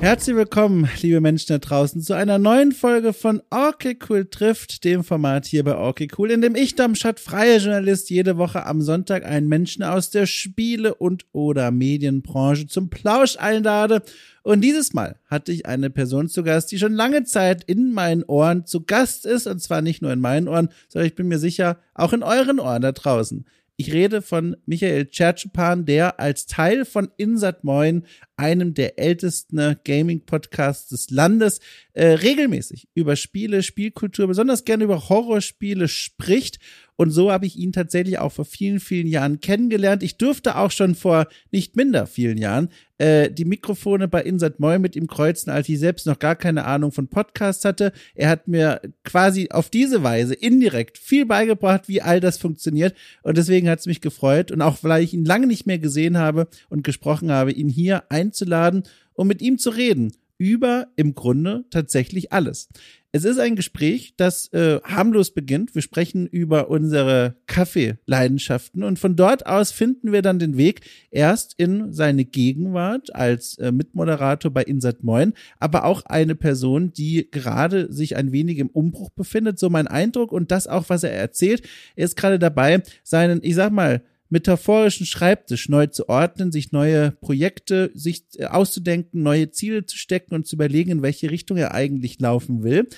Herzlich willkommen, liebe Menschen da draußen, zu einer neuen Folge von Okay Cool trifft, dem Format hier bei Okay Cool, in dem ich, Domschat, freier Journalist, jede Woche am Sonntag einen Menschen aus der Spiele- und oder Medienbranche zum Plausch einlade. Und dieses Mal hatte ich eine Person zu Gast, die schon lange Zeit in meinen Ohren zu Gast ist, und zwar nicht nur in meinen Ohren, sondern ich bin mir sicher, auch in euren Ohren da draußen. Ich rede von Michael Tschertschupan, der als Teil von Insat Moin, einem der ältesten Gaming-Podcasts des Landes, äh, regelmäßig über Spiele, Spielkultur, besonders gerne über Horrorspiele spricht und so habe ich ihn tatsächlich auch vor vielen, vielen Jahren kennengelernt. Ich durfte auch schon vor nicht minder vielen Jahren äh, die Mikrofone bei Insert Moin mit ihm kreuzen, als ich selbst noch gar keine Ahnung von Podcasts hatte. Er hat mir quasi auf diese Weise indirekt viel beigebracht, wie all das funktioniert. Und deswegen hat es mich gefreut. Und auch weil ich ihn lange nicht mehr gesehen habe und gesprochen habe, ihn hier einzuladen, um mit ihm zu reden über im Grunde tatsächlich alles. Es ist ein Gespräch, das äh, harmlos beginnt. Wir sprechen über unsere Kaffeeleidenschaften und von dort aus finden wir dann den Weg erst in seine Gegenwart als äh, Mitmoderator bei Insat Moin, aber auch eine Person, die gerade sich ein wenig im Umbruch befindet, so mein Eindruck und das auch, was er erzählt. Er ist gerade dabei, seinen, ich sag mal, metaphorischen Schreibtisch neu zu ordnen, sich neue Projekte sich äh, auszudenken, neue Ziele zu stecken und zu überlegen, in welche Richtung er eigentlich laufen will.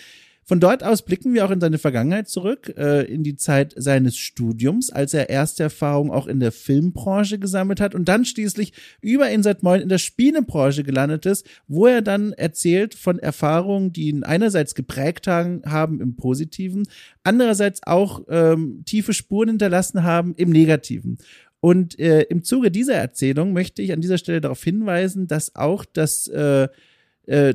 Von dort aus blicken wir auch in seine Vergangenheit zurück, äh, in die Zeit seines Studiums, als er erste Erfahrungen auch in der Filmbranche gesammelt hat und dann schließlich über Insert Moin in der Spielebranche gelandet ist, wo er dann erzählt von Erfahrungen, die ihn einerseits geprägt haben, im Positiven, andererseits auch ähm, tiefe Spuren hinterlassen haben im Negativen. Und äh, im Zuge dieser Erzählung möchte ich an dieser Stelle darauf hinweisen, dass auch das äh,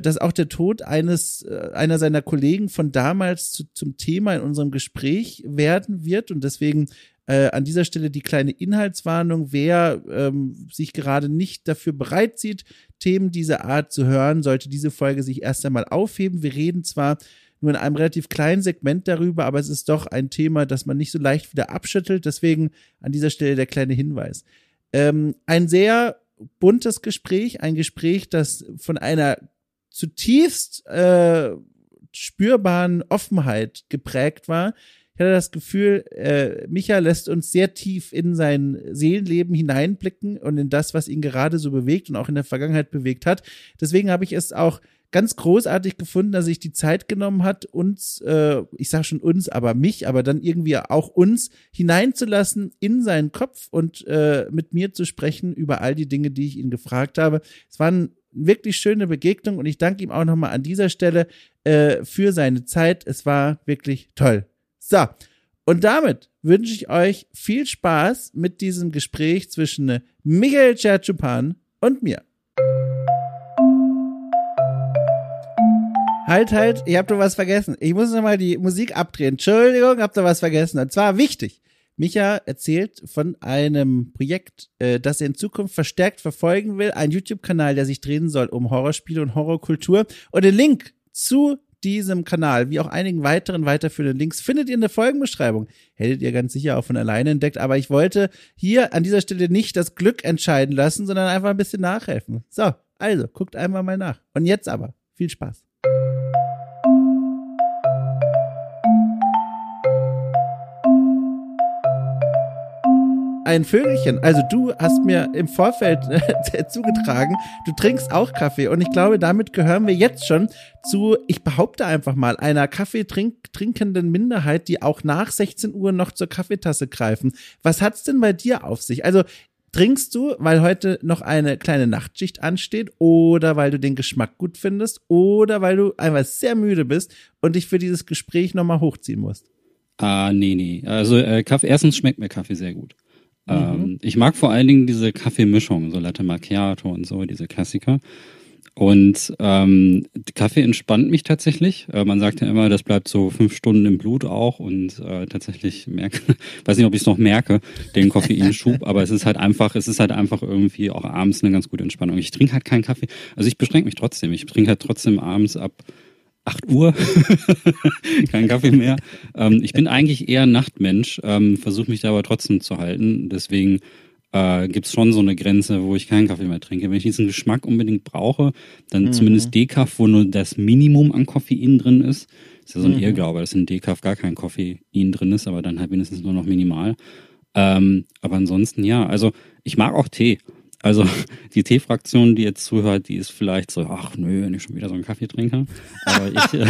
dass auch der Tod eines äh, einer seiner Kollegen von damals zu, zum Thema in unserem Gespräch werden wird und deswegen äh, an dieser Stelle die kleine Inhaltswarnung, wer ähm, sich gerade nicht dafür bereit sieht, Themen dieser Art zu hören, sollte diese Folge sich erst einmal aufheben. Wir reden zwar nur in einem relativ kleinen Segment darüber, aber es ist doch ein Thema, das man nicht so leicht wieder abschüttelt. Deswegen an dieser Stelle der kleine Hinweis. Ähm, ein sehr buntes Gespräch, ein Gespräch, das von einer zutiefst äh, spürbaren Offenheit geprägt war. Ich hatte das Gefühl, äh, Micha lässt uns sehr tief in sein Seelenleben hineinblicken und in das, was ihn gerade so bewegt und auch in der Vergangenheit bewegt hat. Deswegen habe ich es auch ganz großartig gefunden, dass sich die Zeit genommen hat, uns, äh, ich sage schon uns, aber mich, aber dann irgendwie auch uns hineinzulassen in seinen Kopf und äh, mit mir zu sprechen über all die Dinge, die ich ihn gefragt habe. Es waren wirklich schöne Begegnung und ich danke ihm auch nochmal an dieser Stelle äh, für seine Zeit. Es war wirklich toll. So, und damit wünsche ich euch viel Spaß mit diesem Gespräch zwischen Michael Cherchupan und mir. Halt, halt, ihr habt doch was vergessen. Ich muss nochmal die Musik abdrehen. Entschuldigung, habt ihr was vergessen. Und zwar wichtig. Micha erzählt von einem Projekt, äh, das er in Zukunft verstärkt verfolgen will. Ein YouTube-Kanal, der sich drehen soll um Horrorspiele und Horrorkultur. Und den Link zu diesem Kanal, wie auch einigen weiteren weiterführenden Links, findet ihr in der Folgenbeschreibung. Hättet ihr ganz sicher auch von alleine entdeckt, aber ich wollte hier an dieser Stelle nicht das Glück entscheiden lassen, sondern einfach ein bisschen nachhelfen. So, also, guckt einmal mal nach. Und jetzt aber, viel Spaß. Ein Vögelchen. Also du hast mir im Vorfeld äh, zugetragen, du trinkst auch Kaffee und ich glaube, damit gehören wir jetzt schon zu, ich behaupte einfach mal, einer Kaffeetrinkenden Minderheit, die auch nach 16 Uhr noch zur Kaffeetasse greifen. Was hat's denn bei dir auf sich? Also Trinkst du, weil heute noch eine kleine Nachtschicht ansteht oder weil du den Geschmack gut findest oder weil du einfach sehr müde bist und dich für dieses Gespräch nochmal hochziehen musst? Ah, nee, nee. Also äh, Kaffee, erstens schmeckt mir Kaffee sehr gut. Mhm. Ähm, ich mag vor allen Dingen diese Kaffeemischung, so Latte Macchiato und so, diese Klassiker. Und ähm, Kaffee entspannt mich tatsächlich. Äh, man sagt ja immer, das bleibt so fünf Stunden im Blut auch und äh, tatsächlich merke, weiß nicht, ob ich es noch merke, den Koffeinschub, aber es ist halt einfach, es ist halt einfach irgendwie auch abends eine ganz gute Entspannung. Ich trinke halt keinen Kaffee, also ich beschränke mich trotzdem. Ich trinke halt trotzdem abends ab 8 Uhr, kein Kaffee mehr. Ähm, ich bin eigentlich eher Nachtmensch, ähm, versuche mich da aber trotzdem zu halten. Deswegen äh, gibt es schon so eine Grenze, wo ich keinen Kaffee mehr trinke. Wenn ich diesen Geschmack unbedingt brauche, dann mhm. zumindest Decaf, wo nur das Minimum an Koffein drin ist. Ist ja so ein mhm. Irrglaube, dass in Decaf gar kein Koffein drin ist, aber dann halt mindestens nur noch minimal. Ähm, aber ansonsten ja, also ich mag auch Tee. Also die Teefraktion, die jetzt zuhört, die ist vielleicht so, ach nö, wenn ich schon wieder so einen Kaffee trinke. Aber ich, äh,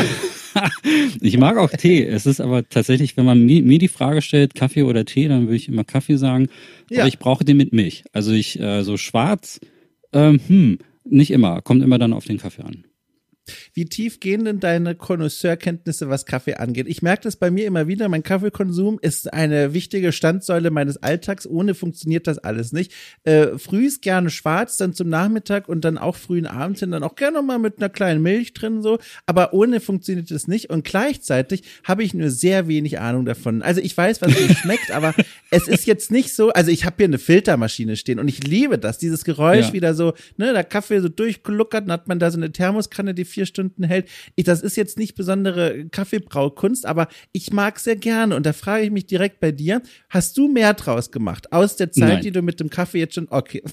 ich mag auch Tee. Es ist aber tatsächlich, wenn man mir, mir, die Frage stellt, Kaffee oder Tee, dann würde ich immer Kaffee sagen. Ja. Aber ich brauche den mit Milch. Also ich äh, so schwarz, ähm, hm, nicht immer, kommt immer dann auf den Kaffee an. Wie tief gehen denn deine Connoisseurkenntnisse, was Kaffee angeht? Ich merke das bei mir immer wieder. Mein Kaffeekonsum ist eine wichtige Standsäule meines Alltags. Ohne funktioniert das alles nicht. Äh, früh ist gerne schwarz, dann zum Nachmittag und dann auch frühen Abend hin, dann auch gerne mal mit einer kleinen Milch drin so. Aber ohne funktioniert das nicht. Und gleichzeitig habe ich nur sehr wenig Ahnung davon. Also ich weiß, was mir schmeckt, aber es ist jetzt nicht so. Also ich habe hier eine Filtermaschine stehen und ich liebe das. Dieses Geräusch ja. wieder so, ne, der Kaffee so durchgluckert, dann hat man da so eine Thermoskanne, die vier Stunden hält. Ich, das ist jetzt nicht besondere Kaffeebraukunst, aber ich mag sehr gerne. Und da frage ich mich direkt bei dir, hast du mehr draus gemacht aus der Zeit, Nein. die du mit dem Kaffee jetzt schon, okay.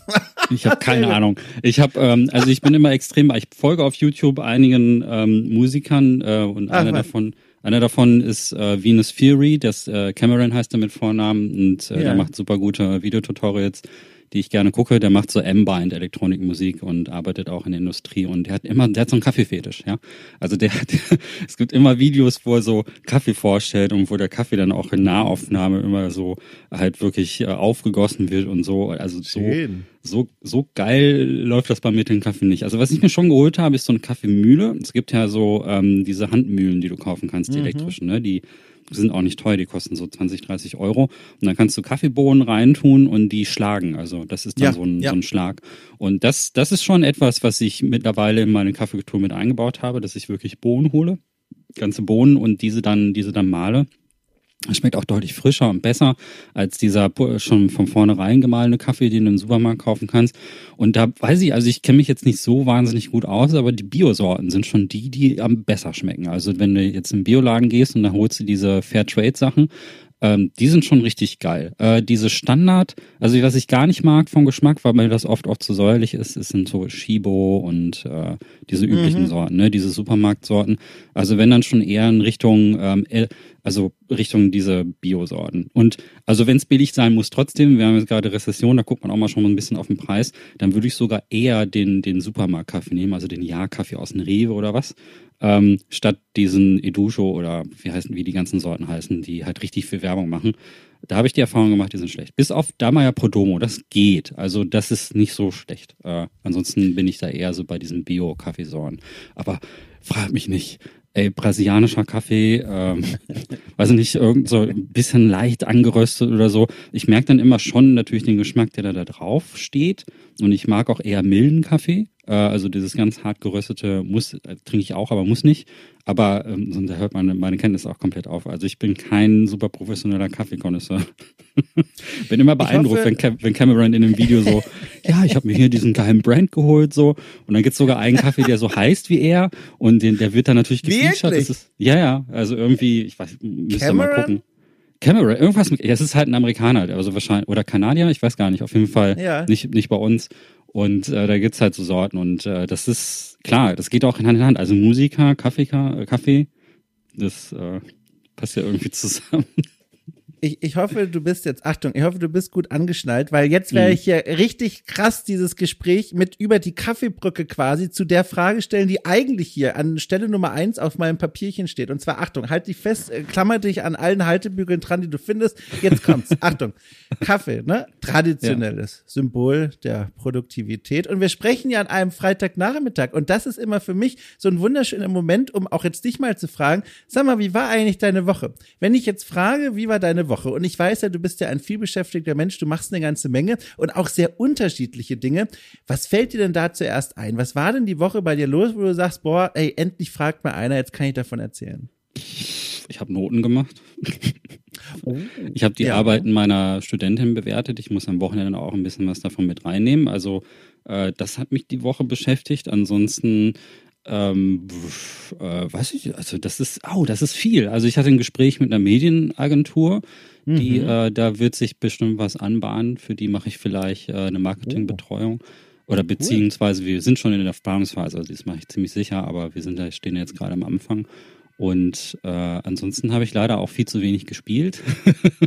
Ich habe keine Ahnung. Ich habe, ähm, also ich bin immer extrem, ich folge auf YouTube einigen ähm, Musikern äh, und Ach, einer davon einer davon ist äh, Venus Fury, das äh, Cameron heißt er mit Vornamen und äh, ja. der macht super gute Videotutorials die ich gerne gucke, der macht so Ambient Elektronikmusik und arbeitet auch in der Industrie und der hat immer, der hat so einen Kaffeefetisch, ja. Also der, der es gibt immer Videos, wo er so Kaffee vorstellt und wo der Kaffee dann auch in Nahaufnahme immer so halt wirklich äh, aufgegossen wird und so. Also so, so, so geil läuft das bei mir den Kaffee nicht. Also was ich mir schon geholt habe, ist so eine Kaffeemühle. Es gibt ja so ähm, diese Handmühlen, die du kaufen kannst, die mhm. elektrischen, ne? Die sind auch nicht teuer, die kosten so 20, 30 Euro. Und dann kannst du Kaffeebohnen reintun und die schlagen. Also das ist dann ja, so, ein, ja. so ein Schlag. Und das, das ist schon etwas, was ich mittlerweile in meine Kaffeekultur mit eingebaut habe, dass ich wirklich Bohnen hole, ganze Bohnen und diese dann, diese dann male schmeckt auch deutlich frischer und besser als dieser schon von vornherein gemahlene Kaffee, den du im Supermarkt kaufen kannst. Und da weiß ich, also ich kenne mich jetzt nicht so wahnsinnig gut aus, aber die Biosorten sind schon die, die am besser schmecken. Also wenn du jetzt im Bioladen gehst und dann holst du diese Fairtrade-Sachen, ähm, die sind schon richtig geil. Äh, diese Standard, also was ich gar nicht mag vom Geschmack, weil mir das oft auch zu säuerlich ist, ist sind so Shibo und äh, diese üblichen mhm. Sorten, ne, diese Supermarktsorten. Also wenn dann schon eher in Richtung ähm, also Richtung diese Biosorten. Und also wenn es billig sein muss, trotzdem, wir haben jetzt gerade Rezession, da guckt man auch mal schon mal ein bisschen auf den Preis, dann würde ich sogar eher den, den Supermarktkaffee nehmen, also den Ja-Kaffee aus dem Rewe oder was, ähm, statt diesen Edusho oder wie heißen, wie die ganzen Sorten heißen, die halt richtig viel Werbung machen. Da habe ich die Erfahrung gemacht, die sind schlecht. Bis auf Damaya Prodomo, das geht. Also das ist nicht so schlecht. Äh, ansonsten bin ich da eher so bei diesen Bio-Kaffeesorten. Aber frag mich nicht ey, brasilianischer Kaffee, ähm, weiß nicht, irgend so ein bisschen leicht angeröstet oder so. Ich merke dann immer schon natürlich den Geschmack, der da, da drauf steht. Und ich mag auch eher milden Kaffee. Äh, also dieses ganz hart geröstete muss, äh, trinke ich auch, aber muss nicht. Aber ähm, da hört meine, meine Kenntnis auch komplett auf. Also ich bin kein super professioneller Kaffeekonnoisseur. bin immer beeindruckt, wenn, wenn Cameron in einem Video so, ja, ich habe mir hier diesen geheimen Brand geholt so. Und dann gibt's sogar einen Kaffee, der so heißt wie er. Und den, der wird dann natürlich gefeatured. Das ist, ja, ja, also irgendwie, ich weiß, müsst ihr mal gucken. Cameron, irgendwas mit, das ist halt ein Amerikaner, also wahrscheinlich, oder Kanadier, ich weiß gar nicht, auf jeden Fall ja. nicht, nicht bei uns. Und äh, da gibt's halt so Sorten und äh, das ist klar, das geht auch Hand in Hand. Also Musiker, Kaffee, äh, Kaffee, das äh, passt ja irgendwie zusammen ich, ich hoffe, du bist jetzt, Achtung, ich hoffe, du bist gut angeschnallt, weil jetzt wäre mhm. ich hier richtig krass dieses Gespräch mit über die Kaffeebrücke quasi zu der Frage stellen, die eigentlich hier an Stelle Nummer eins auf meinem Papierchen steht. Und zwar, Achtung, halt dich fest, äh, klammer dich an allen Haltebügeln dran, die du findest. Jetzt kommt's. Achtung. Kaffee, ne? Traditionelles ja. Symbol der Produktivität. Und wir sprechen ja an einem Freitagnachmittag. Und das ist immer für mich so ein wunderschöner Moment, um auch jetzt dich mal zu fragen, sag mal, wie war eigentlich deine Woche? Wenn ich jetzt frage, wie war deine Woche? Woche. Und ich weiß ja, du bist ja ein vielbeschäftigter Mensch, du machst eine ganze Menge und auch sehr unterschiedliche Dinge. Was fällt dir denn da zuerst ein? Was war denn die Woche bei dir los, wo du sagst, boah, ey, endlich fragt mal einer, jetzt kann ich davon erzählen? Ich habe Noten gemacht. Oh, ich habe die ja. Arbeiten meiner Studentin bewertet. Ich muss am Wochenende auch ein bisschen was davon mit reinnehmen. Also äh, das hat mich die Woche beschäftigt. Ansonsten Ähm, äh, weiß ich, also das ist, oh, das ist viel. Also ich hatte ein Gespräch mit einer Medienagentur, die, mhm. äh, da wird sich bestimmt was anbahnen. Für die mache ich vielleicht äh, eine Marketingbetreuung. Oh. Oder beziehungsweise wir sind schon in der Planungsphase, also das mache ich ziemlich sicher, aber wir sind da, stehen jetzt gerade am Anfang. Und äh, ansonsten habe ich leider auch viel zu wenig gespielt.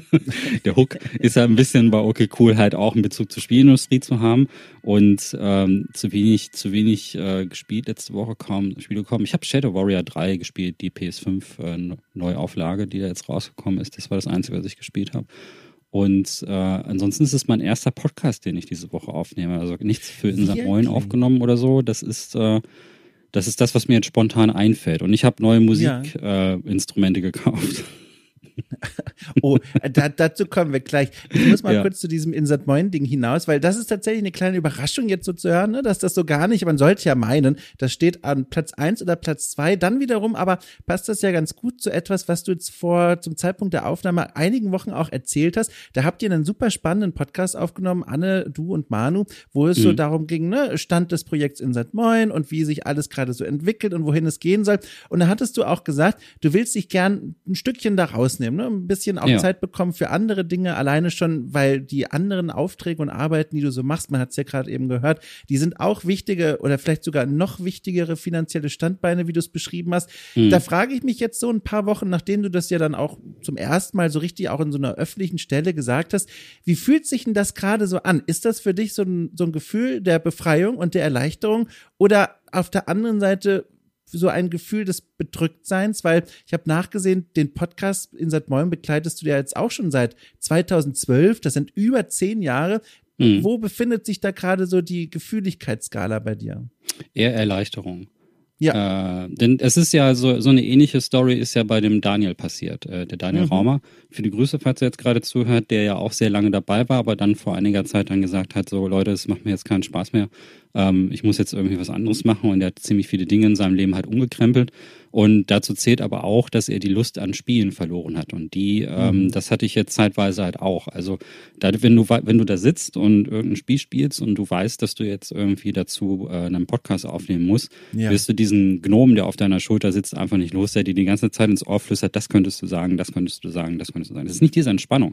der Hook ist ja ein bisschen bei Okay Cool halt auch in Bezug zur Spielindustrie zu haben und ähm, zu wenig, zu wenig äh, gespielt letzte Woche kaum Spiele gekommen. Ich habe Shadow Warrior 3 gespielt, die PS5 äh, Neuauflage, die da jetzt rausgekommen ist. Das war das Einzige, was ich gespielt habe. Und äh, ansonsten ist es mein erster Podcast, den ich diese Woche aufnehme. Also nichts für in St. Moin aufgenommen oder so. Das ist äh, das ist das, was mir jetzt spontan einfällt. Und ich habe neue Musikinstrumente ja. äh, gekauft. oh, da, dazu kommen wir gleich. Ich muss mal ja. kurz zu diesem Insert Moin Ding hinaus, weil das ist tatsächlich eine kleine Überraschung jetzt so zu hören, ne, dass das so gar nicht, man sollte ja meinen, das steht an Platz eins oder Platz zwei. Dann wiederum aber passt das ja ganz gut zu etwas, was du jetzt vor zum Zeitpunkt der Aufnahme einigen Wochen auch erzählt hast. Da habt ihr einen super spannenden Podcast aufgenommen, Anne, du und Manu, wo es mhm. so darum ging, ne, Stand des Projekts Insert Moin und wie sich alles gerade so entwickelt und wohin es gehen soll. Und da hattest du auch gesagt, du willst dich gern ein Stückchen da rausnehmen nehmen, ne? Ein bisschen auch ja. Zeit bekommen für andere Dinge, alleine schon, weil die anderen Aufträge und Arbeiten, die du so machst, man hat es ja gerade eben gehört, die sind auch wichtige oder vielleicht sogar noch wichtigere finanzielle Standbeine, wie du es beschrieben hast. Mhm. Da frage ich mich jetzt so ein paar Wochen, nachdem du das ja dann auch zum ersten Mal so richtig auch in so einer öffentlichen Stelle gesagt hast, wie fühlt sich denn das gerade so an? Ist das für dich so ein, so ein Gefühl der Befreiung und der Erleichterung oder auf der anderen Seite so ein Gefühl des Bedrücktseins, weil ich habe nachgesehen, den Podcast in St. Moin begleitest du ja jetzt auch schon seit 2012, das sind über zehn Jahre. Mhm. Wo befindet sich da gerade so die Gefühligkeitsskala bei dir? Eher Erleichterung. Ja. Äh, denn es ist ja so, so eine ähnliche Story ist ja bei dem Daniel passiert. Äh, der Daniel mhm. Raumer, für die Grüße, falls er jetzt gerade zuhört, der ja auch sehr lange dabei war, aber dann vor einiger Zeit dann gesagt hat, so Leute, es macht mir jetzt keinen Spaß mehr. Ähm, ich muss jetzt irgendwie was anderes machen und er hat ziemlich viele Dinge in seinem Leben halt umgekrempelt. Und dazu zählt aber auch, dass er die Lust an Spielen verloren hat. Und die, ähm, mhm. das hatte ich jetzt zeitweise halt auch. Also, da, wenn du, wenn du da sitzt und irgendein Spiel spielst und du weißt, dass du jetzt irgendwie dazu äh, einen Podcast aufnehmen musst, ja. wirst du diesen Gnomen, der auf deiner Schulter sitzt, einfach nicht los, der dir die ganze Zeit ins Ohr flüstert, das könntest du sagen, das könntest du sagen, das könntest du sagen. Das ist nicht diese Entspannung.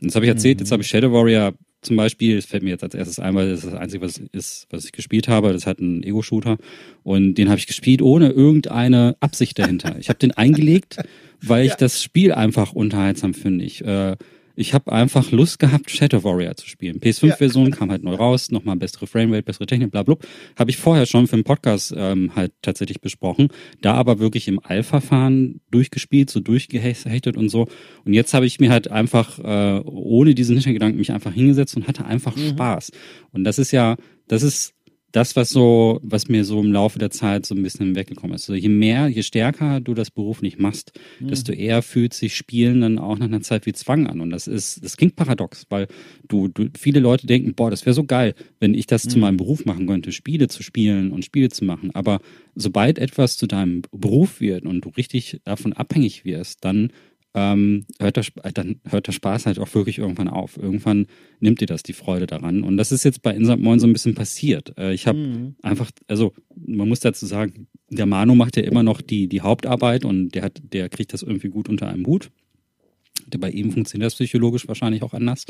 Und das habe ich erzählt, mhm. jetzt habe ich Shadow Warrior zum Beispiel, das fällt mir jetzt als erstes ein, weil das ist das Einzige, was ist, was ich gespielt habe. Das hat einen Ego-Shooter und den habe ich gespielt ohne irgendeine Absicht dahinter. Ich habe den eingelegt, weil ich ja. das Spiel einfach unterhaltsam finde. Ich äh, ich habe einfach Lust gehabt, Shadow Warrior zu spielen. PS5-Version ja. kam halt neu raus, nochmal bessere Framerate, bessere Technik, bla bla. Habe ich vorher schon für den Podcast ähm, halt tatsächlich besprochen. Da aber wirklich im Alpha-Fahren durchgespielt, so durchgehechtet und so. Und jetzt habe ich mir halt einfach, äh, ohne diesen Hintergedanken, mich einfach hingesetzt und hatte einfach mhm. Spaß. Und das ist ja, das ist das, was so, was mir so im Laufe der Zeit so ein bisschen weggekommen ist. Also je mehr, je stärker du das Beruf nicht machst, mhm. desto eher fühlt sich Spielen dann auch nach einer Zeit wie Zwang an. Und das ist, das klingt paradox, weil du, du viele Leute denken, boah, das wäre so geil, wenn ich das mhm. zu meinem Beruf machen könnte, Spiele zu spielen und Spiele zu machen. Aber sobald etwas zu deinem Beruf wird und du richtig davon abhängig wirst, dann ähm, hört, der, dann hört der Spaß halt auch wirklich irgendwann auf. Irgendwann nimmt dir das die Freude daran. Und das ist jetzt bei Insert Moin so ein bisschen passiert. Äh, ich habe mhm. einfach, also man muss dazu sagen, der Manu macht ja immer noch die, die Hauptarbeit und der hat, der kriegt das irgendwie gut unter einem Hut. Bei ihm funktioniert das psychologisch wahrscheinlich auch anders.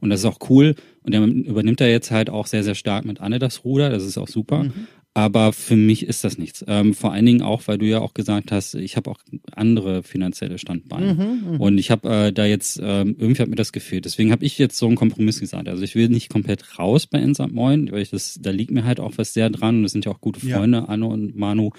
Und das ist auch cool. Und der übernimmt er jetzt halt auch sehr, sehr stark mit Anne das Ruder. Das ist auch super. Mhm. Aber für mich ist das nichts. Ähm, vor allen Dingen auch, weil du ja auch gesagt hast, ich habe auch andere finanzielle Standbeine. Mhm, mhm. und ich habe äh, da jetzt, ähm, irgendwie hat mir das gefehlt. Deswegen habe ich jetzt so einen Kompromiss gesagt. Also ich will nicht komplett raus bei Insert Moin, weil ich das, da liegt mir halt auch was sehr dran. Und das sind ja auch gute Freunde, ja. Anno und Manu,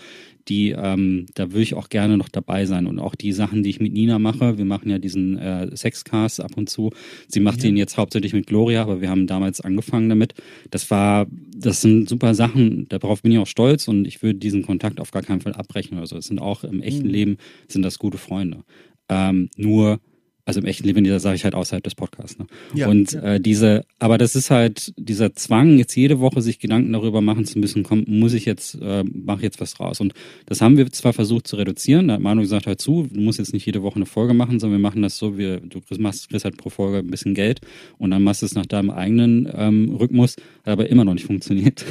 die, ähm, da würde ich auch gerne noch dabei sein. Und auch die Sachen, die ich mit Nina mache, wir machen ja diesen äh, Sexcast ab und zu. Sie macht ja. den jetzt hauptsächlich mit Gloria, aber wir haben damals angefangen damit. Das war, das sind super Sachen, darauf bin ich auch stolz und ich würde diesen Kontakt auf gar keinen Fall abbrechen oder so. Es sind auch im echten mhm. Leben, sind das gute Freunde. Ähm, nur Also im echten Leben, da sage ich halt außerhalb des Podcasts. Ne? Ja, und ja. Äh, diese, aber das ist halt dieser Zwang, jetzt jede Woche sich Gedanken darüber machen zu müssen, komm, muss ich jetzt, äh, mache jetzt was draus. Und das haben wir zwar versucht zu reduzieren, da hat Manu gesagt, hör zu, du musst jetzt nicht jede Woche eine Folge machen, sondern wir machen das so, wir, du machst, kriegst halt pro Folge ein bisschen Geld und dann machst du es nach deinem eigenen ähm, Rhythmus, hat aber immer noch nicht funktioniert.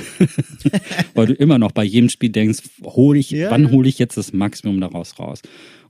Weil du immer noch bei jedem Spiel denkst, hol ich, ja, wann hole ich jetzt das Maximum daraus raus?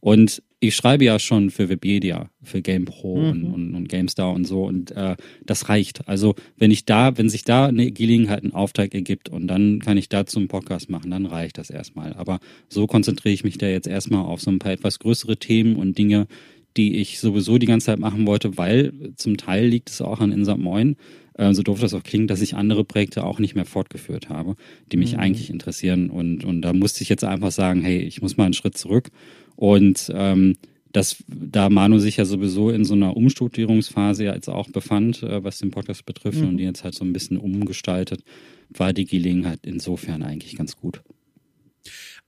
Und ich schreibe ja schon für Webedia, für GamePro mhm. und, und, und GameStar und so und äh, das reicht. Also wenn ich da, wenn sich da eine Gelegenheit, ein Auftrag ergibt und dann kann ich dazu einen Podcast machen, dann reicht das erstmal. Aber so konzentriere ich mich da jetzt erstmal auf so ein paar etwas größere Themen und Dinge, die ich sowieso die ganze Zeit machen wollte, weil zum Teil liegt es auch an Insert Moin, äh, so doof das auch klingt, dass ich andere Projekte auch nicht mehr fortgeführt habe, die mich mhm. eigentlich interessieren. Und, und da musste ich jetzt einfach sagen, hey, ich muss mal einen Schritt zurück und ähm, dass da Manu sich ja sowieso in so einer Umstrukturierungsphase jetzt auch befand, äh, was den Podcast betrifft mhm. und die jetzt halt so ein bisschen umgestaltet, war die Gelegenheit insofern eigentlich ganz gut.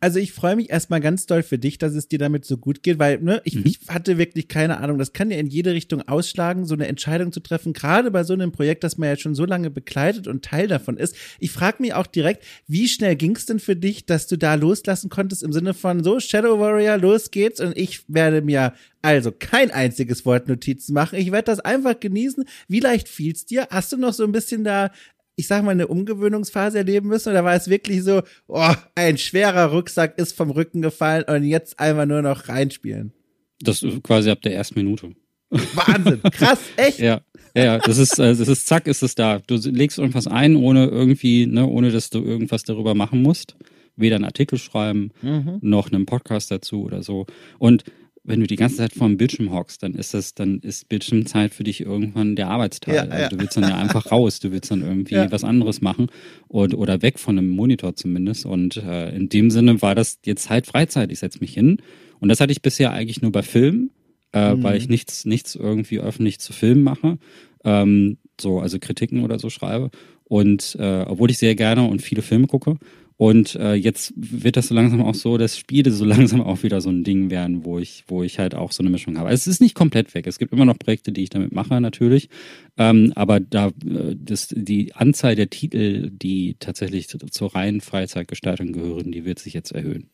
Also ich freue mich erstmal ganz doll für dich, dass es dir damit so gut geht, weil ne, ich, mhm. ich hatte wirklich keine Ahnung, das kann ja in jede Richtung ausschlagen, so eine Entscheidung zu treffen, gerade bei so einem Projekt, das man ja schon so lange begleitet und Teil davon ist. Ich frage mich auch direkt, wie schnell ging es denn für dich, dass du da loslassen konntest im Sinne von so, Shadow Warrior, los geht's und ich werde mir also kein einziges Wort Notizen machen. Ich werde das einfach genießen. Wie leicht fiel's dir? Hast du noch so ein bisschen da ich sag mal, eine Umgewöhnungsphase erleben müssen? Oder war es wirklich so, oh, ein schwerer Rucksack ist vom Rücken gefallen und jetzt einfach nur noch reinspielen? Das quasi ab der ersten Minute. Wahnsinn, krass, echt? ja, ja, das ist, äh, das ist zack, ist es da. Du legst irgendwas ein, ohne irgendwie, ne, ohne dass du irgendwas darüber machen musst. Weder einen Artikel schreiben, mhm. noch einen Podcast dazu oder so. Und wenn du die ganze Zeit vor dem Bildschirm hockst, dann ist das, dann ist Bildschirmzeit für dich irgendwann der Arbeitsteil. Ja, also du willst dann ja einfach raus, du willst dann irgendwie ja. was anderes machen und, oder weg von einem Monitor zumindest. Und äh, in dem Sinne war das jetzt Zeit Freizeit. Ich setze mich hin. Und das hatte ich bisher eigentlich nur bei Filmen, äh, mhm. weil ich nichts, nichts irgendwie öffentlich zu Filmen mache. Ähm, so, also Kritiken oder so schreibe. Und äh, obwohl ich sehr gerne und viele Filme gucke. Und äh, jetzt wird das so langsam auch so, dass Spiele so langsam auch wieder so ein Ding werden, wo ich, wo ich halt auch so eine Mischung habe. Also es ist nicht komplett weg. Es gibt immer noch Projekte, die ich damit mache, natürlich. Ähm, aber da äh, das, die Anzahl der Titel, die tatsächlich zur reinen Freizeitgestaltung gehören, die wird sich jetzt erhöhen.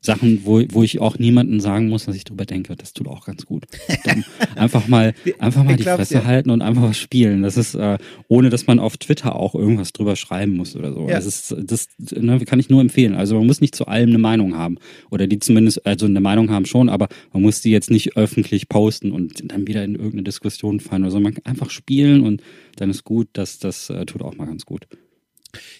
Sachen, wo, wo ich auch niemandem sagen muss, was ich drüber denke. Das tut auch ganz gut. Dann einfach mal, einfach mal die Fresse ja. halten und einfach was spielen. Das ist, äh, ohne dass man auf Twitter auch irgendwas drüber schreiben muss oder so. Ja. Das ist, das ne, kann ich nur empfehlen. Also man muss nicht zu allem eine Meinung haben. Oder die zumindest, also eine Meinung haben schon, aber man muss die jetzt nicht öffentlich posten und dann wieder in irgendeine Diskussion fallen oder so. Man kann einfach spielen und dann ist gut. Das, das äh, tut auch mal ganz gut.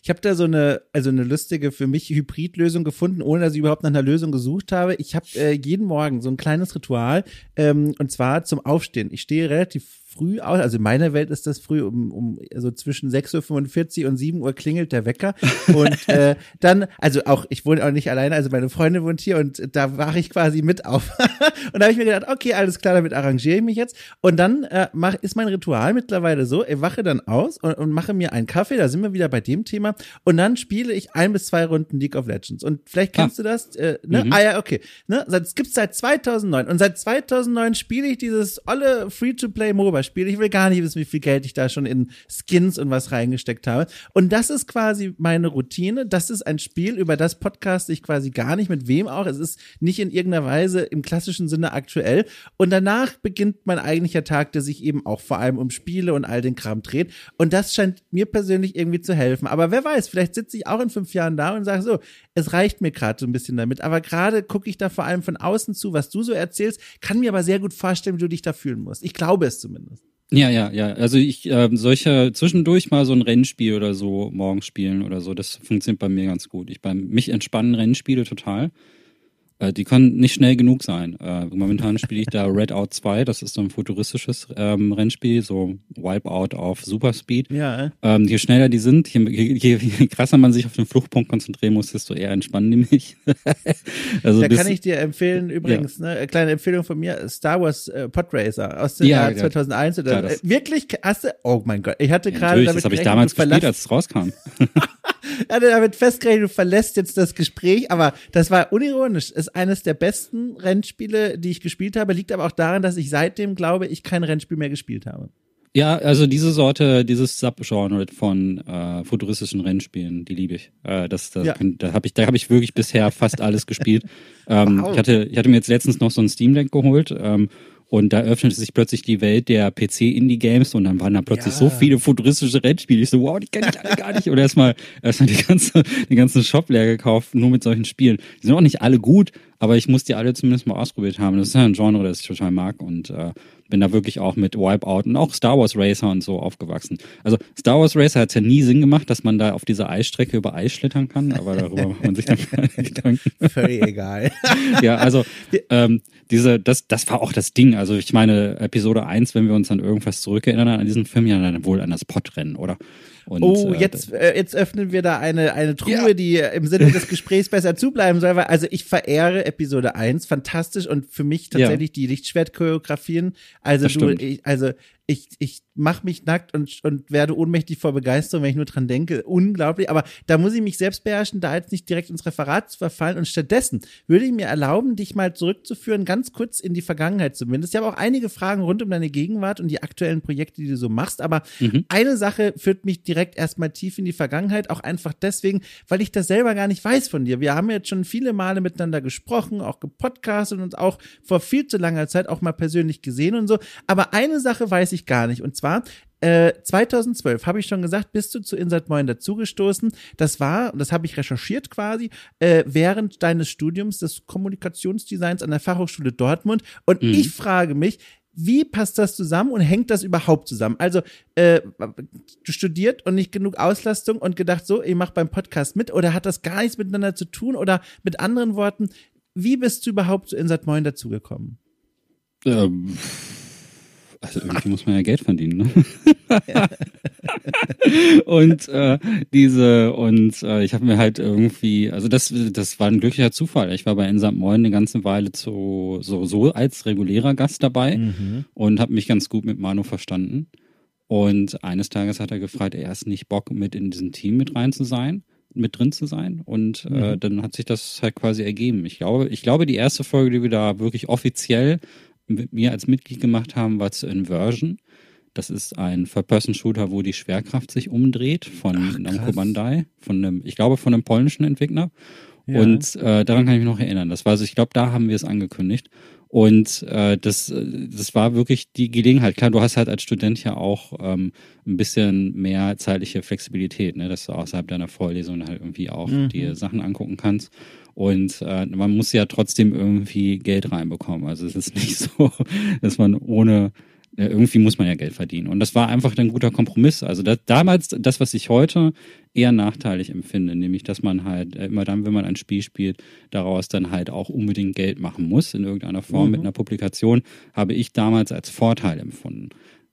Ich habe da so eine, also eine lustige für mich Hybridlösung gefunden, ohne dass ich überhaupt nach einer Lösung gesucht habe. Ich habe äh, jeden Morgen so ein kleines Ritual ähm, und zwar zum Aufstehen. Ich stehe relativ früh aus. Also in meiner Welt ist das früh um, um also zwischen 6.45 Uhr und 7 Uhr klingelt der Wecker. Und äh, dann, also auch, ich wohne auch nicht alleine, also meine Freundin wohnt hier und da wache ich quasi mit auf. und da habe ich mir gedacht, okay, alles klar, damit arrangiere ich mich jetzt. Und dann äh, mach, ist mein Ritual mittlerweile so, ich wache dann aus und, und mache mir einen Kaffee, da sind wir wieder bei dem Thema. Und dann spiele ich ein bis zwei Runden League of Legends. Und vielleicht kennst ah. du das, äh, ne? Mhm. Ah ja, okay. Ne? Das gibt's seit 2009. Und seit 2009 spiele ich dieses olle Free-to-Play-MOBA Spiel. Ich will gar nicht wissen, wie viel Geld ich da schon in Skins und was reingesteckt habe. Und das ist quasi meine Routine. Das ist ein Spiel, über das Podcast ich quasi gar nicht mit wem auch. Es ist nicht in irgendeiner Weise im klassischen Sinne aktuell. Und danach beginnt mein eigentlicher Tag, der sich eben auch vor allem um Spiele und all den Kram dreht. Und das scheint mir persönlich irgendwie zu helfen. Aber wer weiß, vielleicht sitze ich auch in fünf Jahren da und sage so, es reicht mir gerade so ein bisschen damit. Aber gerade gucke ich da vor allem von außen zu, was du so erzählst, kann mir aber sehr gut vorstellen, wie du dich da fühlen musst. Ich glaube es zumindest. Ja, ja, ja. Also ich äh, solche zwischendurch mal so ein Rennspiel oder so morgens spielen oder so, das funktioniert bei mir ganz gut. Ich bei mich entspannen Rennspiele total. Äh, die können nicht schnell genug sein. Äh, momentan spiele ich da Redout 2, das ist so ein futuristisches ähm, Rennspiel, so Wipeout auf Superspeed. Ja. Ähm, je schneller die sind, je, je, je, krasser man sich auf den Fluchtpunkt konzentrieren muss, desto eher entspannen die mich. also da kann ich dir empfehlen, übrigens, ja. ne, kleine Empfehlung von mir, Star Wars äh, Podracer aus dem ja, Jahr 2001 oder klar, wirklich hast du, oh mein Gott, ich hatte gerade damit das habe ich damals gespielt, als es rauskam. Ja, damit festgerechnet, du verlässt jetzt das Gespräch, aber das war unironisch. Ist eines der besten Rennspiele, die ich gespielt habe, liegt aber auch daran, dass ich seitdem glaube, ich kein Rennspiel mehr gespielt habe. Ja, also diese Sorte, dieses Subgenre von äh, futuristischen Rennspielen, die liebe ich. Äh, das, das Ja. kann, da habe ich, da habe ich wirklich bisher fast alles gespielt. Ähm, Wow. ich hatte, ich hatte mir jetzt letztens noch so ein Steam Deck geholt. Ähm, und da öffnete sich plötzlich die Welt der PC-Indie-Games und dann waren da plötzlich Ja. so viele futuristische Rennspiele. Ich so, wow, die kenne ich alle gar nicht. Und erstmal erstmal die ganze, den ganzen Shop leer gekauft, nur mit solchen Spielen. Die sind auch nicht alle gut, aber ich muss die alle zumindest mal ausprobiert haben. Das ist ja ein Genre, das ich total mag und äh, bin da wirklich auch mit Wipeout und auch Star Wars Racer und so aufgewachsen. Also Star Wars Racer hat ja nie Sinn gemacht, dass man da auf dieser Eisstrecke über Eis schlittern kann, aber darüber macht man sich dann keine Gedanken. Völlig egal. Ja, also ähm, diese, das, das war auch das Ding. Also ich meine, Episode 1, wenn wir uns an irgendwas zurückerinnern an diesen Film, ja dann wohl an das Podrennen, oder? Und, Oh, äh, jetzt, äh, jetzt öffnen wir da eine, eine Truhe, Ja. die im Sinne des Gesprächs besser zubleiben soll, weil also ich verehre Episode 1, fantastisch und für mich tatsächlich die Lichtschwert-Choreografien. Also du, ich, also ich, ich mach mich nackt und, und werde ohnmächtig vor Begeisterung, wenn ich nur dran denke. Unglaublich. Aber da muss ich mich selbst beherrschen, da jetzt nicht direkt ins Referat zu verfallen. Und stattdessen würde ich mir erlauben, dich mal zurückzuführen, ganz kurz in die Vergangenheit zumindest. Ich habe auch einige Fragen rund um deine Gegenwart und die aktuellen Projekte, die du so machst. Aber eine Sache führt mich direkt erstmal tief in die Vergangenheit, auch einfach deswegen, weil ich das selber gar nicht weiß von dir. Wir haben jetzt schon viele Male miteinander gesprochen, auch gepodcastet und uns auch vor viel zu langer Zeit auch mal persönlich gesehen und so. Aber eine Sache weiß ich gar nicht. Und zwar, äh, 2012 habe ich schon gesagt, bist du zu Insert Moin dazugestoßen. Das war, und das habe ich recherchiert quasi, äh, während deines Studiums des Kommunikationsdesigns an der Fachhochschule Dortmund. Und ich frage mich, wie passt das zusammen und hängt das überhaupt zusammen? Also, äh, du studiert und nicht genug Auslastung und gedacht, so, ich mach beim Podcast mit oder hat das gar nichts miteinander zu tun? Oder mit anderen Worten, wie bist du überhaupt zu Insert Moin dazugekommen? Ähm, also irgendwie muss man ja Geld verdienen, ne? und äh, diese und äh, ich habe mir halt irgendwie, also das das war ein glücklicher Zufall. Ich war bei In St. Moin eine ganze Weile zu, so so als regulärer Gast dabei und habe mich ganz gut mit Manu verstanden. Und eines Tages hat er gefragt, er ist nicht Bock mit in diesem Team mit rein zu sein, mit drin zu sein. Und äh, dann hat sich das halt quasi ergeben. Ich glaube, ich glaube, die erste Folge, die wir da wirklich offiziell mit mir als Mitglied gemacht haben, war zu Inversion. Das ist ein Third-Person-Shooter, wo die Schwerkraft sich umdreht von Ach, Namco. Bandai, von einem, ich glaube, von einem polnischen Entwickler. Ja. Und äh, daran kann ich mich noch erinnern. Das war also, ich glaube, da haben wir es angekündigt. Und äh, das, äh, das war wirklich die Gelegenheit. Klar, du hast halt als Student ja auch ähm, ein bisschen mehr zeitliche Flexibilität, ne? dass du außerhalb deiner Vorlesung halt irgendwie auch Mhm. dir Sachen angucken kannst. Und äh, man muss ja trotzdem irgendwie Geld reinbekommen. Also es ist nicht so, dass man ohne irgendwie muss man ja Geld verdienen. Und das war einfach ein guter Kompromiss. Also das, damals, das, was ich heute eher nachteilig empfinde, nämlich, dass man halt äh, immer dann, wenn man ein Spiel spielt, daraus dann halt auch unbedingt Geld machen muss in irgendeiner Form mit einer Publikation, habe ich damals als Vorteil empfunden.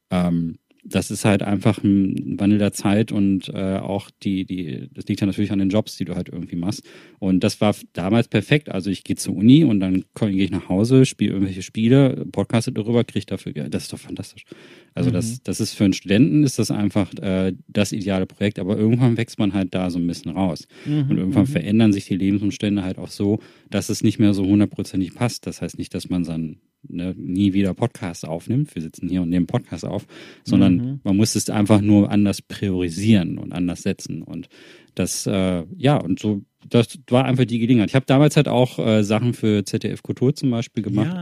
Ähm, das ist halt einfach ein Wandel der Zeit und äh, auch die, die, das liegt ja natürlich an den Jobs, die du halt irgendwie machst. Und das war damals perfekt. Also ich gehe zur Uni und dann gehe ich nach Hause, spiele irgendwelche Spiele, podcaste darüber, kriege dafür Geld. Das ist doch fantastisch. Also das, das ist für einen Studenten ist das einfach äh, das ideale Projekt, aber irgendwann wächst man halt da so ein bisschen raus. und irgendwann verändern sich die Lebensumstände halt auch so, dass es nicht mehr so hundertprozentig passt. Das heißt nicht, dass man dann ne, nie wieder Podcasts aufnimmt. Wir sitzen hier und nehmen Podcasts auf, sondern man muss es einfach nur anders priorisieren und anders setzen. Und das, äh, ja, und so, das war einfach die Gelegenheit. Ich habe damals halt auch äh, Sachen für ZDF Kultur zum Beispiel gemacht.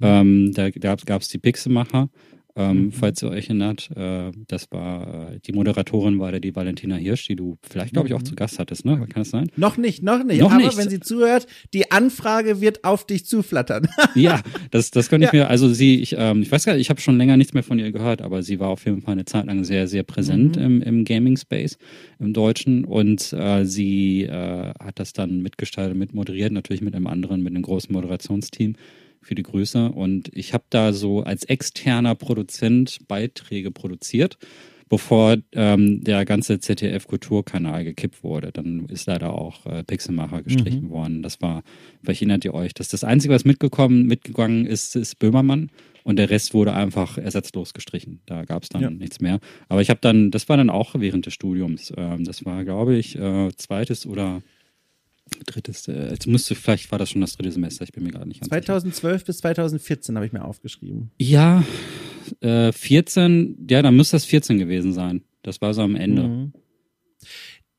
Ja. Ähm, da gab es die Pixelmacher, ähm, Mhm. falls ihr euch erinnert. Äh, das war, äh, die Moderatorin war da die Valentina Hirsch, die du vielleicht, glaube ich, auch zu Gast hattest, ne? Kann das sein? Noch nicht, noch nicht. Noch Aber nicht. wenn sie zuhört, die Anfrage wird auf dich zuflattern. Ja, das, das könnte ich Ja. mir, also sie, ich, ähm, ich weiß gar nicht, ich habe schon länger nichts mehr von ihr gehört, aber sie war auf jeden Fall eine Zeit lang sehr, sehr präsent im, im Gaming-Space, im Deutschen und äh, sie äh, hat das dann mitgestaltet, mitmoderiert, natürlich mit einem anderen, mit einem großen Moderationsteam für die Größe und ich habe da so als externer Produzent Beiträge produziert bevor ähm, der ganze ZDF-Kulturkanal gekippt wurde. Dann ist leider auch äh, Pixelmacher gestrichen mhm. worden. Das war, vielleicht erinnert ihr euch, dass das Einzige, was mitgekommen, mitgegangen ist, ist Böhmermann und der Rest wurde einfach ersatzlos gestrichen. Da gab es dann ja. nichts mehr. Aber ich habe dann, das war dann auch während des Studiums. Ähm, das war, glaube ich, äh, zweites oder drittes, äh, jetzt müsste, vielleicht war das schon das dritte Semester, ich bin mir gerade nicht ganz 2012 sicher. bis 2014 habe ich mir aufgeschrieben. Ja, äh, 14, ja, dann müsste das 14 gewesen sein. Das war so am Ende. Mhm.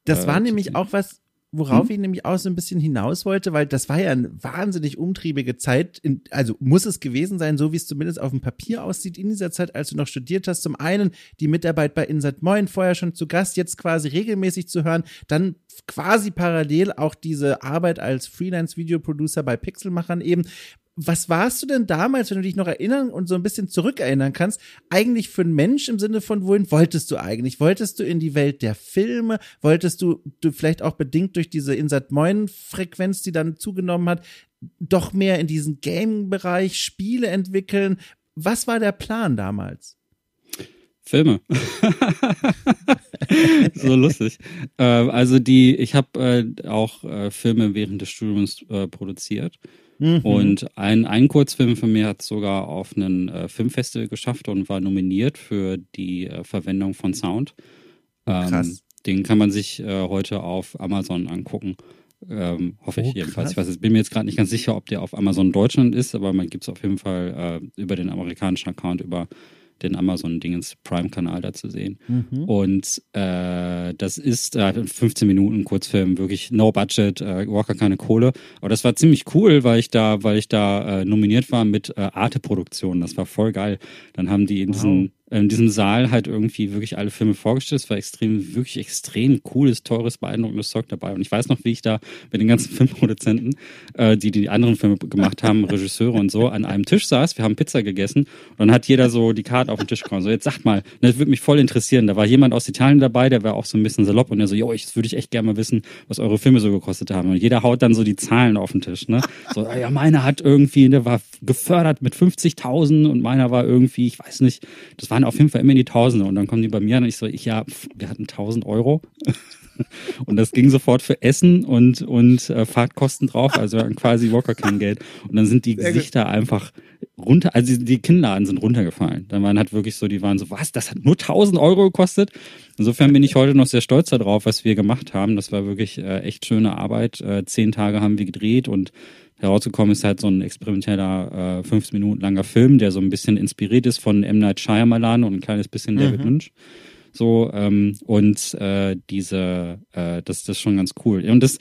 Das äh, war nämlich auch was, worauf hm? ich nämlich auch so ein bisschen hinaus wollte, weil das war ja eine wahnsinnig umtriebige Zeit, in, also muss es gewesen sein, so wie es zumindest auf dem Papier aussieht in dieser Zeit, als du noch studiert hast. Zum einen die Mitarbeit bei Insert Moin, vorher schon zu Gast, jetzt quasi regelmäßig zu hören, dann quasi parallel auch diese Arbeit als Freelance-Videoproducer bei Pixelmachern eben was warst du denn damals, wenn du dich noch erinnern und so ein bisschen zurückerinnern kannst, eigentlich für ein Mensch im Sinne von, wohin wolltest du eigentlich? Wolltest du in die Welt der Filme? Wolltest du, du vielleicht auch bedingt durch diese Insert Moin Frequenz, die dann zugenommen hat, doch mehr in diesen Gaming-Bereich Spiele entwickeln? Was war der Plan damals? Filme. so lustig. Äh, also die, ich habe äh, auch äh, Filme während des Studiums produziert Mhm. Und ein, ein Kurzfilm von mir hat sogar auf einen äh, Filmfestival geschafft und war nominiert für die äh, Verwendung von Sound. Ähm, krass. Den kann man sich äh, heute auf Amazon angucken. Ähm, hoffe oh, ich jedenfalls. Krass. Ich weiß, bin mir jetzt gerade nicht ganz sicher, ob der auf Amazon Deutschland ist, aber man gibt es auf jeden Fall äh, über den amerikanischen Account über den Amazon-Dingens Prime-Kanal da zu sehen. Mhm. Und äh, das ist äh, 15 Minuten Kurzfilm, wirklich no budget, äh, Walker keine Kohle. Aber das war ziemlich cool, weil ich da, weil ich da äh, nominiert war mit äh, Arte-Produktionen. Das war voll geil. Dann haben die in wow. diesen in diesem Saal halt irgendwie wirklich alle Filme vorgestellt. Es war extrem, wirklich extrem cooles, teures, beeindruckendes Zeug dabei. Und ich weiß noch, wie ich da mit den ganzen Filmproduzenten, äh, die die anderen Filme gemacht haben, Regisseure und so, an einem Tisch saß. Wir haben Pizza gegessen und dann hat jeder so die Karte auf den Tisch gekommen. So, jetzt sagt mal, das würde mich voll interessieren. Da war jemand aus Italien dabei, der war auch so ein bisschen salopp und der so, jo, ich würde ich echt gerne mal wissen, was eure Filme so gekostet haben. Und jeder haut dann so die Zahlen auf den Tisch, ne? So, ja, meiner hat irgendwie, der war gefördert mit 50.000 und meiner war irgendwie, ich weiß nicht, das waren auf jeden Fall immer in die Tausende. Und dann kommen die bei mir und ich so, ich ja, wir hatten 1000 Euro. Und das ging sofort für Essen und, und äh, Fahrtkosten drauf, also quasi Walker kein Geld. Und dann sind die Gesichter einfach runter, also die Kinnladen sind runtergefallen. Dann waren halt wirklich so, die waren so, was, das hat nur 1000 Euro gekostet? Insofern bin ich heute noch sehr stolz darauf, was wir gemacht haben. Das war wirklich äh, echt schöne Arbeit. Äh, zehn Tage haben wir gedreht und herausgekommen ist halt so ein experimenteller, äh, 15 Minuten langer Film, der so ein bisschen inspiriert ist von M. Night Shyamalan und ein kleines bisschen mhm. David Lynch. So, ähm, und äh, diese, äh, das, das ist schon ganz cool. Und das,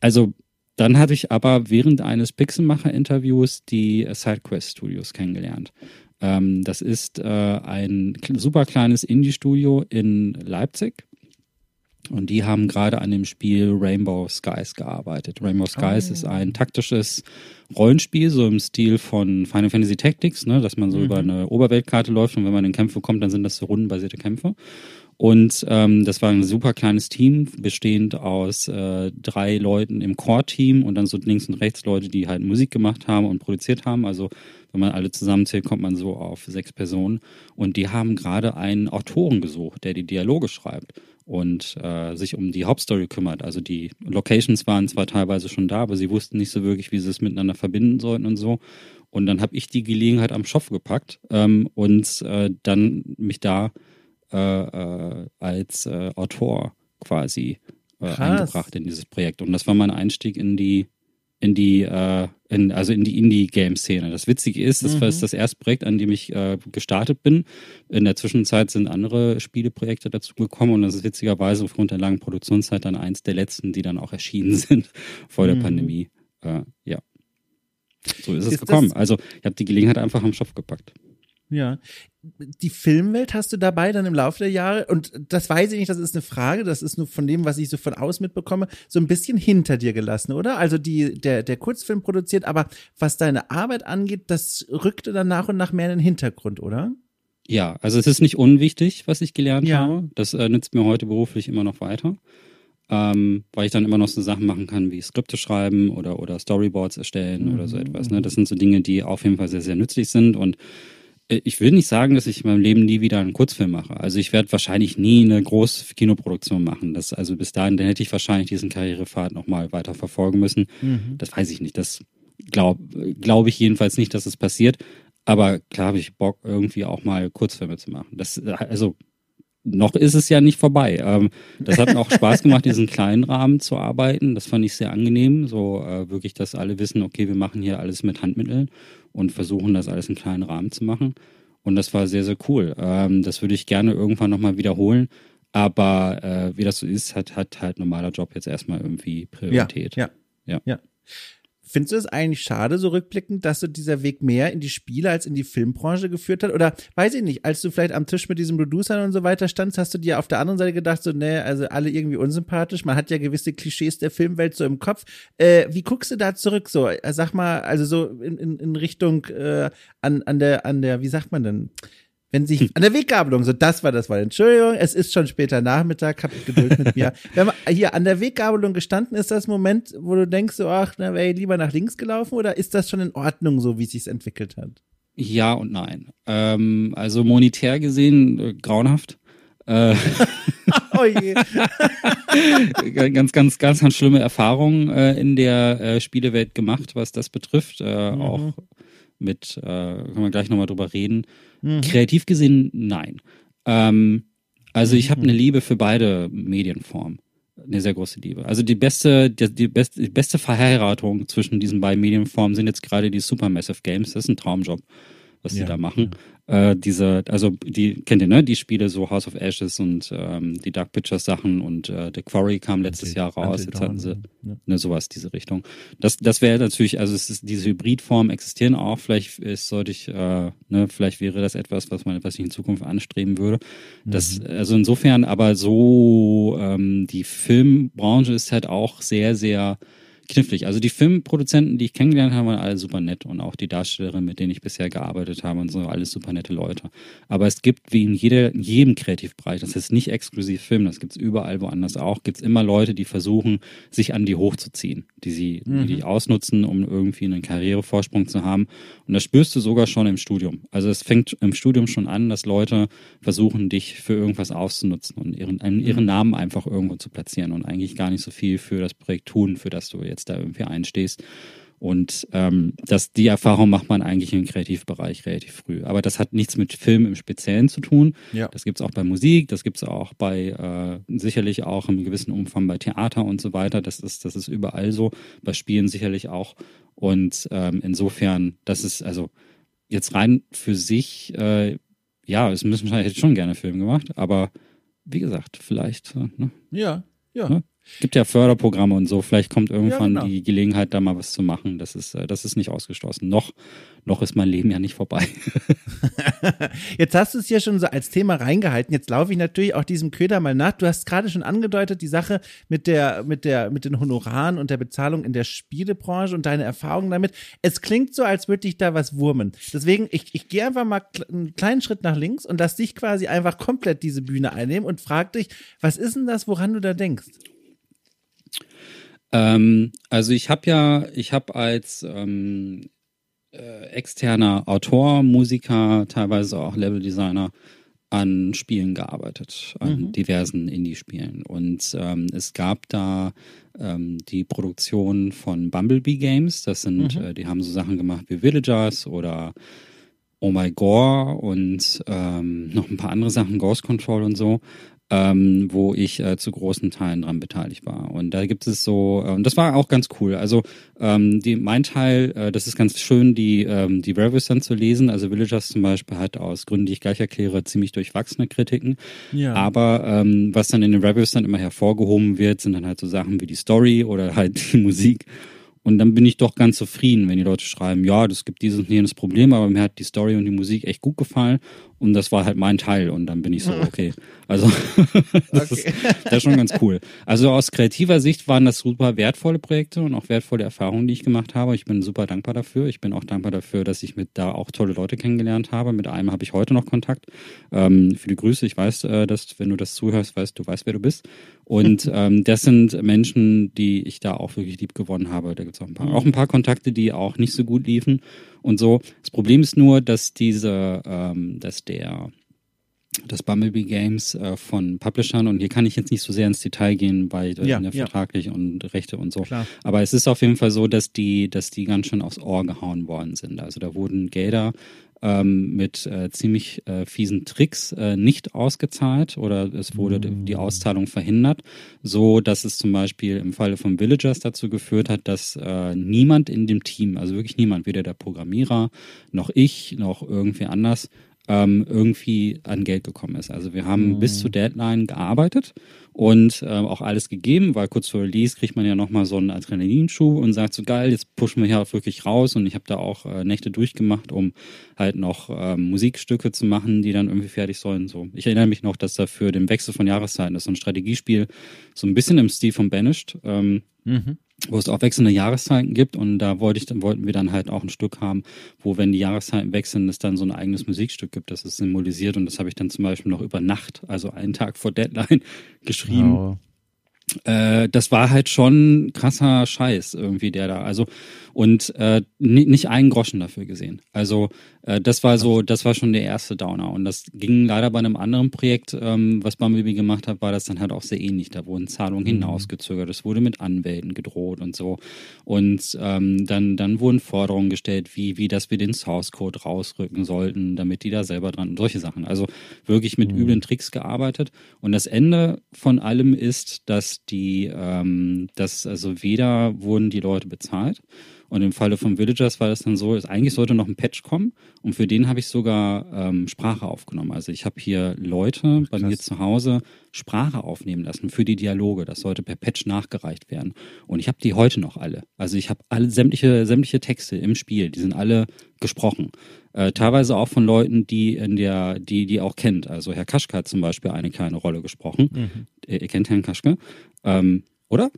also dann hatte ich aber während eines Pixelmacher-Interviews die SideQuest Studios kennengelernt. Ähm, das ist äh, ein super kleines Indie-Studio in Leipzig. Und die haben gerade an dem Spiel Rainbow Skies gearbeitet. Rainbow Skies oh. ist ein taktisches Rollenspiel, so im Stil von Final Fantasy Tactics, ne, dass man so mhm. über eine Oberweltkarte läuft und wenn man in Kämpfe kommt, dann sind das so rundenbasierte Kämpfe. Und ähm, das war ein super kleines Team, bestehend aus äh, drei Leuten im Core-Team und dann so links und rechts Leute, die halt Musik gemacht haben und produziert haben. Also wenn man alle zusammenzählt, kommt man so auf sechs Personen. Und die haben gerade einen Autoren gesucht, der die Dialoge schreibt und äh, sich um die Hauptstory kümmert. Also die Locations waren zwar teilweise schon da, aber sie wussten nicht so wirklich, wie sie es miteinander verbinden sollten und so. Und dann habe ich die Gelegenheit am Schopf gepackt ähm, und äh, dann mich da äh, äh, als äh, Autor quasi äh, eingebracht in dieses Projekt. Und das war mein Einstieg in die in die, äh, in, also in die Indie-Game-Szene. Das Witzige ist, das mhm. war das erste Projekt, an dem ich äh, gestartet bin. In der Zwischenzeit sind andere Spieleprojekte dazu gekommen und das ist witzigerweise aufgrund der langen Produktionszeit dann eins der letzten, die dann auch erschienen sind vor der mhm. Pandemie. Äh, ja. So ist, ist es gekommen. Also ich habe die Gelegenheit einfach am Schopf gepackt. Ja. Die Filmwelt hast du dabei dann im Laufe der Jahre, und das weiß ich nicht, das ist eine Frage, das ist nur von dem, was ich so von aus mitbekomme, so ein bisschen hinter dir gelassen, oder? Also die, der, der Kurzfilm produziert, aber was deine Arbeit angeht, das rückte dann nach und nach mehr in den Hintergrund, oder? Ja, also es ist nicht unwichtig, was ich gelernt ja. habe. Das äh, nützt mir heute beruflich immer noch weiter. Ähm, weil ich dann immer noch so Sachen machen kann wie Skripte schreiben oder, oder Storyboards erstellen mhm. oder so etwas. Ne? Das sind so Dinge, die auf jeden Fall sehr, sehr nützlich sind und ich will nicht sagen, dass ich in meinem Leben nie wieder einen Kurzfilm mache. Also ich werde wahrscheinlich nie eine große Kinoproduktion machen. Das, also bis dahin, dann hätte ich wahrscheinlich diesen Karrierepfad nochmal weiter verfolgen müssen. Mhm. Das weiß ich nicht. Das glaube glaub ich jedenfalls nicht, dass es passiert. Aber klar habe ich Bock, irgendwie auch mal Kurzfilme zu machen. Das, also noch ist es ja nicht vorbei. Ähm, das hat mir auch Spaß gemacht, diesen kleinen Rahmen zu arbeiten. Das fand ich sehr angenehm. So äh, wirklich, dass alle wissen, okay, wir machen hier alles mit Handmitteln und versuchen das alles in kleinen Rahmen zu machen. Und das war sehr, sehr cool. Ähm, das würde ich gerne irgendwann nochmal wiederholen. Aber äh, wie das so ist, hat, hat halt normaler Job jetzt erstmal irgendwie Priorität. Ja, ja. ja. ja. Findest du es eigentlich schade, so rückblickend, dass du dieser Weg mehr in die Spiele als in die Filmbranche geführt hat? Oder weiß ich nicht, als du vielleicht am Tisch mit diesen Producern und so weiter standst, hast du dir auf der anderen Seite gedacht, so, ne, also alle irgendwie unsympathisch, man hat ja gewisse Klischees der Filmwelt so im Kopf. Äh, wie guckst du da zurück? So, äh, sag mal, also so in, in, in Richtung äh, an, an der, an der, wie sagt man denn? Wenn sich an der Weggabelung, so das war das Wort. Entschuldigung, es ist schon später Nachmittag, habt Geduld mit mir. Wenn man hier an der Weggabelung gestanden ist, das Moment, wo du denkst, so, ach, na, wäre ich lieber nach links gelaufen oder ist das schon in Ordnung, so wie es sich entwickelt hat? Ja und nein. Ähm, also monetär gesehen äh, grauenhaft. Äh, oh je. ganz, ganz, ganz, ganz schlimme Erfahrungen äh, in der äh, Spielewelt gemacht, was das betrifft. Äh, mhm. Auch mit, äh, können wir gleich nochmal drüber reden. Mhm. Kreativ gesehen, nein. Ähm, also ich habe eine mhm. Liebe für beide Medienformen. Eine sehr große Liebe. Also die beste, die, die, beste, die beste Verheiratung zwischen diesen beiden Medienformen sind jetzt gerade die Supermassive Games. Das ist ein Traumjob, was ja. die da machen äh, diese, also die kennt ihr, ne? Die Spiele so House of Ashes und ähm, die Dark Pictures Sachen und äh, The Quarry kam letztes Jahr raus. Jetzt hatten sie ja. ne, sowas, diese Richtung. Das, das wäre natürlich, also es ist, diese Hybridformen existieren auch. Vielleicht ist, sollte ich, äh, ne, vielleicht wäre das etwas, was man, was ich in Zukunft anstreben würde. Das, mhm. also insofern, aber so ähm, die Filmbranche ist halt auch sehr, sehr knifflig. Also die Filmproduzenten, die ich kennengelernt habe, waren alle super nett und auch die Darstellerinnen, mit denen ich bisher gearbeitet habe und so, alles super nette Leute. Aber es gibt wie in, jeder, in jedem Kreativbereich, das ist nicht exklusiv Film, das gibt's überall woanders auch, gibt's immer Leute, die versuchen, sich an die hochzuziehen, die sie, mhm. die, die ausnutzen, um irgendwie einen Karrierevorsprung zu haben. Und das spürst du sogar schon im Studium. Also es fängt im Studium schon an, dass Leute versuchen, dich für irgendwas auszunutzen und ihren, ihren mhm. Namen einfach irgendwo zu platzieren und eigentlich gar nicht so viel für das Projekt tun, für das du jetzt jetzt da irgendwie einstehst. Und ähm, das, die Erfahrung macht man eigentlich im Kreativbereich relativ früh. Aber das hat nichts mit Film im Speziellen zu tun. Ja. Das gibt's auch bei Musik, das gibt's auch bei äh, sicherlich auch im gewissen Umfang bei Theater und so weiter. Das ist, das ist überall so, bei Spielen sicherlich auch. Und ähm, insofern, das ist also jetzt rein für sich, äh, ja, es müssen hätte schon gerne Film gemacht, aber wie gesagt, vielleicht. Äh, ne? Ja, ja. Ne? Gibt ja Förderprogramme und so. Vielleicht kommt irgendwann ja, genau. die Gelegenheit, da mal was zu machen. Das ist, äh, das ist nicht ausgeschlossen. Noch, noch ist mein Leben ja nicht vorbei. Jetzt hast du es hier schon so als Thema reingehalten. Jetzt laufe ich natürlich auch diesem Köder mal nach. Du hast gerade schon angedeutet, die Sache mit der, mit der, mit den Honoraren und der Bezahlung in der Spielebranche und deine Erfahrungen damit. Es klingt so, als würde dich da was wurmen. Deswegen, ich, ich gehe einfach mal einen kleinen Schritt nach links und lass dich quasi einfach komplett diese Bühne einnehmen und frag dich, was ist denn das, woran du da denkst? Ähm, also ich habe ja, ich habe als ähm, äh, externer Autor, Musiker, teilweise auch Leveldesigner an Spielen gearbeitet, an mhm. diversen Indie-Spielen. Und ähm, es gab da ähm, die Produktion von Bumblebee Games. Das sind, mhm. äh, die haben so Sachen gemacht wie Villagers oder Oh My Gore und ähm, noch ein paar andere Sachen, Ghost Control und so ähm, wo ich äh, zu großen Teilen dran beteiligt war. Und da gibt es so, äh, und das war auch ganz cool. Also ähm, die, mein Teil, äh, das ist ganz schön, die, ähm, die Reviews dann zu lesen. Also Villagers zum Beispiel hat aus Gründen, die ich gleich erkläre, ziemlich durchwachsene Kritiken. Ja. Aber ähm, was dann in den Reviews dann immer hervorgehoben wird, sind dann halt so Sachen wie die Story oder halt die Musik. Und dann bin ich doch ganz zufrieden, wenn die Leute schreiben, ja, das gibt dieses und jenes Problem, aber mir hat die Story und die Musik echt gut gefallen. Und das war halt mein Teil und dann bin ich so, okay. Also das, okay. Ist, das ist schon ganz cool. Also aus kreativer Sicht waren das super wertvolle Projekte und auch wertvolle Erfahrungen, die ich gemacht habe. Ich bin super dankbar dafür. Ich bin auch dankbar dafür, dass ich mit da auch tolle Leute kennengelernt habe. Mit einem habe ich heute noch Kontakt. Ähm, viele Grüße. Ich weiß, äh, dass wenn du das zuhörst, weißt du weißt, wer du bist. Und ähm, das sind Menschen, die ich da auch wirklich lieb gewonnen habe. Da gibt es auch ein paar, auch ein paar Kontakte, die auch nicht so gut liefen und so. Das Problem ist nur, dass diese, ähm, dass der das Bumblebee Games äh, von Publishern und hier kann ich jetzt nicht so sehr ins Detail gehen, weil äh, ja, ja. vertraglich und Rechte und so. Klar. Aber es ist auf jeden Fall so, dass die, dass die ganz schön aufs Ohr gehauen worden sind. Also da wurden Gelder ähm, mit äh, ziemlich äh, fiesen Tricks äh, nicht ausgezahlt oder es wurde mm. die Auszahlung verhindert, so dass es zum Beispiel im Falle von Villagers dazu geführt hat, dass äh, niemand in dem Team, also wirklich niemand, weder der Programmierer noch ich noch irgendwer anders ähm, irgendwie an Geld gekommen ist. Also wir haben mhm. bis zur Deadline gearbeitet und äh, auch alles gegeben, weil kurz vor Release kriegt man ja nochmal so einen Adrenalinschub und sagt so geil, jetzt pushen wir hier auch wirklich raus und ich habe da auch äh, Nächte durchgemacht, um halt noch ähm, Musikstücke zu machen, die dann irgendwie fertig sollen. So, ich erinnere mich noch, dass da für den Wechsel von Jahreszeiten, das ist so ein Strategiespiel, so ein bisschen im Stil von Banished. Ähm, mhm wo es auch wechselnde Jahreszeiten gibt und da wollte ich, dann wollten wir dann halt auch ein Stück haben, wo wenn die Jahreszeiten wechseln, es dann so ein eigenes Musikstück gibt, das ist symbolisiert und das habe ich dann zum Beispiel noch über Nacht, also einen Tag vor Deadline geschrieben. Wow äh, das war halt schon krasser Scheiß irgendwie, der da. Also und äh, nicht einen Groschen dafür gesehen. Also äh, das war so, das war schon der erste Downer. Und das ging leider bei einem anderen Projekt, ähm, was Bumblebee gemacht hat, war das dann halt auch sehr ähnlich. Da wurden Zahlungen mhm. hinausgezögert, es wurde mit Anwälten gedroht und so. Und ähm, dann, dann wurden Forderungen gestellt, wie, wie, dass wir den Source Code rausrücken sollten, damit die da selber dran, solche Sachen. Also wirklich mit mhm. üblen Tricks gearbeitet. Und das Ende von allem ist, dass die, ähm, dass also weder wurden die Leute bezahlt, und im Falle von Villagers war das dann so, eigentlich sollte noch ein Patch kommen und für den habe ich sogar ähm, Sprache aufgenommen. Also ich habe hier Leute bei mir zu Hause Sprache aufnehmen lassen für die Dialoge. Das sollte per Patch nachgereicht werden. Und ich habe die heute noch alle. Also ich habe alle sämtliche, sämtliche Texte im Spiel, die sind alle gesprochen. Äh, teilweise auch von Leuten, die in der, die, die auch kennt. Also Herr Kaschke hat zum Beispiel eine kleine Rolle gesprochen. Mhm. Ihr kennt Herrn Kaschke. Ähm, oder?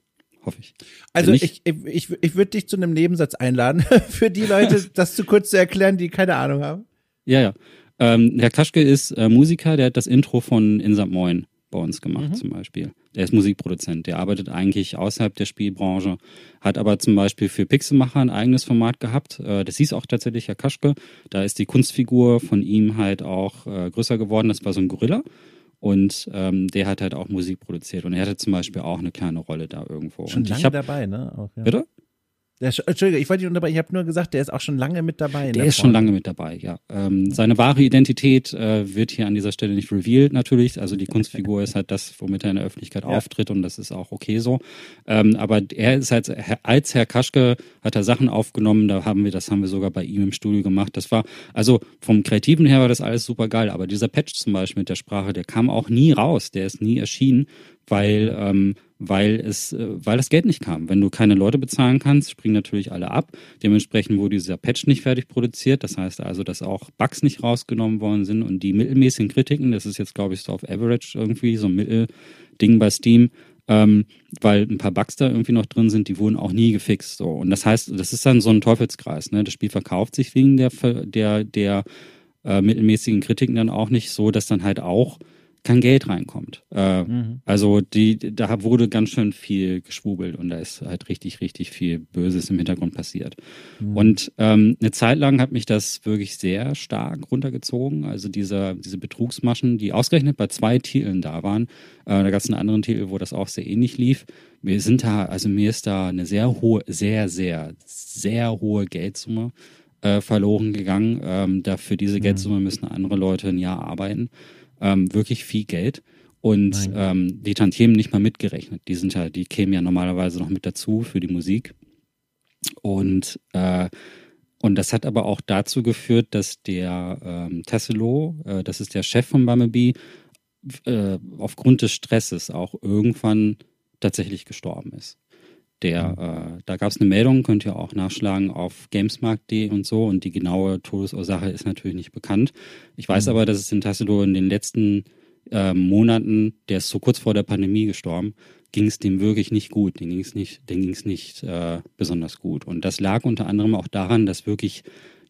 hoffe ich. Also ich, ich, ich, ich würde dich zu einem Nebensatz einladen, für die Leute, das zu kurz zu erklären, die keine Ahnung haben. Ja, ja. Ähm, Herr Kaschke ist äh, Musiker, der hat das Intro von In St. Moin bei uns gemacht mhm. zum Beispiel. Der ist Musikproduzent, der arbeitet eigentlich außerhalb der Spielbranche, hat aber zum Beispiel für Pixelmacher ein eigenes Format gehabt. Äh, das hieß auch tatsächlich Herr Kaschke. Da ist die Kunstfigur von ihm halt auch äh, größer geworden. Das war so ein Gorilla. Und ähm, der hat halt auch Musik produziert. Und er hatte zum Beispiel auch eine kleine Rolle da irgendwo. Schon und lange hab, dabei, ne? Auch, ja. Bitte? Der, Entschuldigung, ich wollte nicht unterbrechen, ich habe nur gesagt, der ist auch schon lange mit dabei. Der ist schon lange mit dabei, ja. Ähm, seine wahre Identität äh, wird hier an dieser Stelle nicht revealed, natürlich. Also die Kunstfigur ist halt das, womit er in der Öffentlichkeit ja. auftritt und das ist auch okay so. Ähm, aber er ist halt, als Herr Kaschke hat er Sachen aufgenommen, da haben wir, das haben wir sogar bei ihm im Studio gemacht. Das war, also vom Kreativen her war das alles super geil, aber dieser Patch zum Beispiel mit der Sprache, der kam auch nie raus, der ist nie erschienen, weil, ähm, weil es, äh, weil das Geld nicht kam. Wenn du keine Leute bezahlen kannst, springen natürlich alle ab. Dementsprechend wurde dieser Patch nicht fertig produziert. Das heißt also, dass auch Bugs nicht rausgenommen worden sind und die mittelmäßigen Kritiken, das ist jetzt, glaube ich, so auf Average irgendwie, so ein Mittelding bei Steam, ähm, weil ein paar Bugs da irgendwie noch drin sind, die wurden auch nie gefixt. So. Und das heißt, das ist dann so ein Teufelskreis. Ne? Das Spiel verkauft sich wegen der, der, der äh, mittelmäßigen Kritiken dann auch nicht so, dass dann halt auch kein Geld reinkommt. Äh, mhm. Also die, da wurde ganz schön viel geschwubelt und da ist halt richtig, richtig viel Böses im Hintergrund passiert. Mhm. Und ähm, eine Zeit lang hat mich das wirklich sehr stark runtergezogen. Also diese, diese Betrugsmaschen, die ausgerechnet bei zwei Titeln da waren. Äh, da gab es einen anderen Titel, wo das auch sehr ähnlich lief. Wir sind da, also mir ist da eine sehr hohe, sehr, sehr, sehr hohe Geldsumme äh, verloren gegangen. Ähm, da für diese mhm. Geldsumme müssen andere Leute ein Jahr arbeiten ähm, wirklich viel Geld. Und ähm, die Tantiemen nicht mal mitgerechnet. Die sind ja, die kämen ja normalerweise noch mit dazu für die Musik. Und äh, und das hat aber auch dazu geführt, dass der ähm, Tesselo, äh, das ist der Chef von Bumblebee, äh, aufgrund des Stresses auch irgendwann tatsächlich gestorben ist. Der, äh, da gab es eine Meldung, könnt ihr auch nachschlagen auf gamesmarkt.de und so. Und die genaue Todesursache ist natürlich nicht bekannt. Ich weiß mhm. aber, dass es in Tassilo in den letzten äh, Monaten, der ist so kurz vor der Pandemie gestorben, ging es dem wirklich nicht gut. Den ging es nicht, den ging es nicht äh, besonders gut. Und das lag unter anderem auch daran, dass wirklich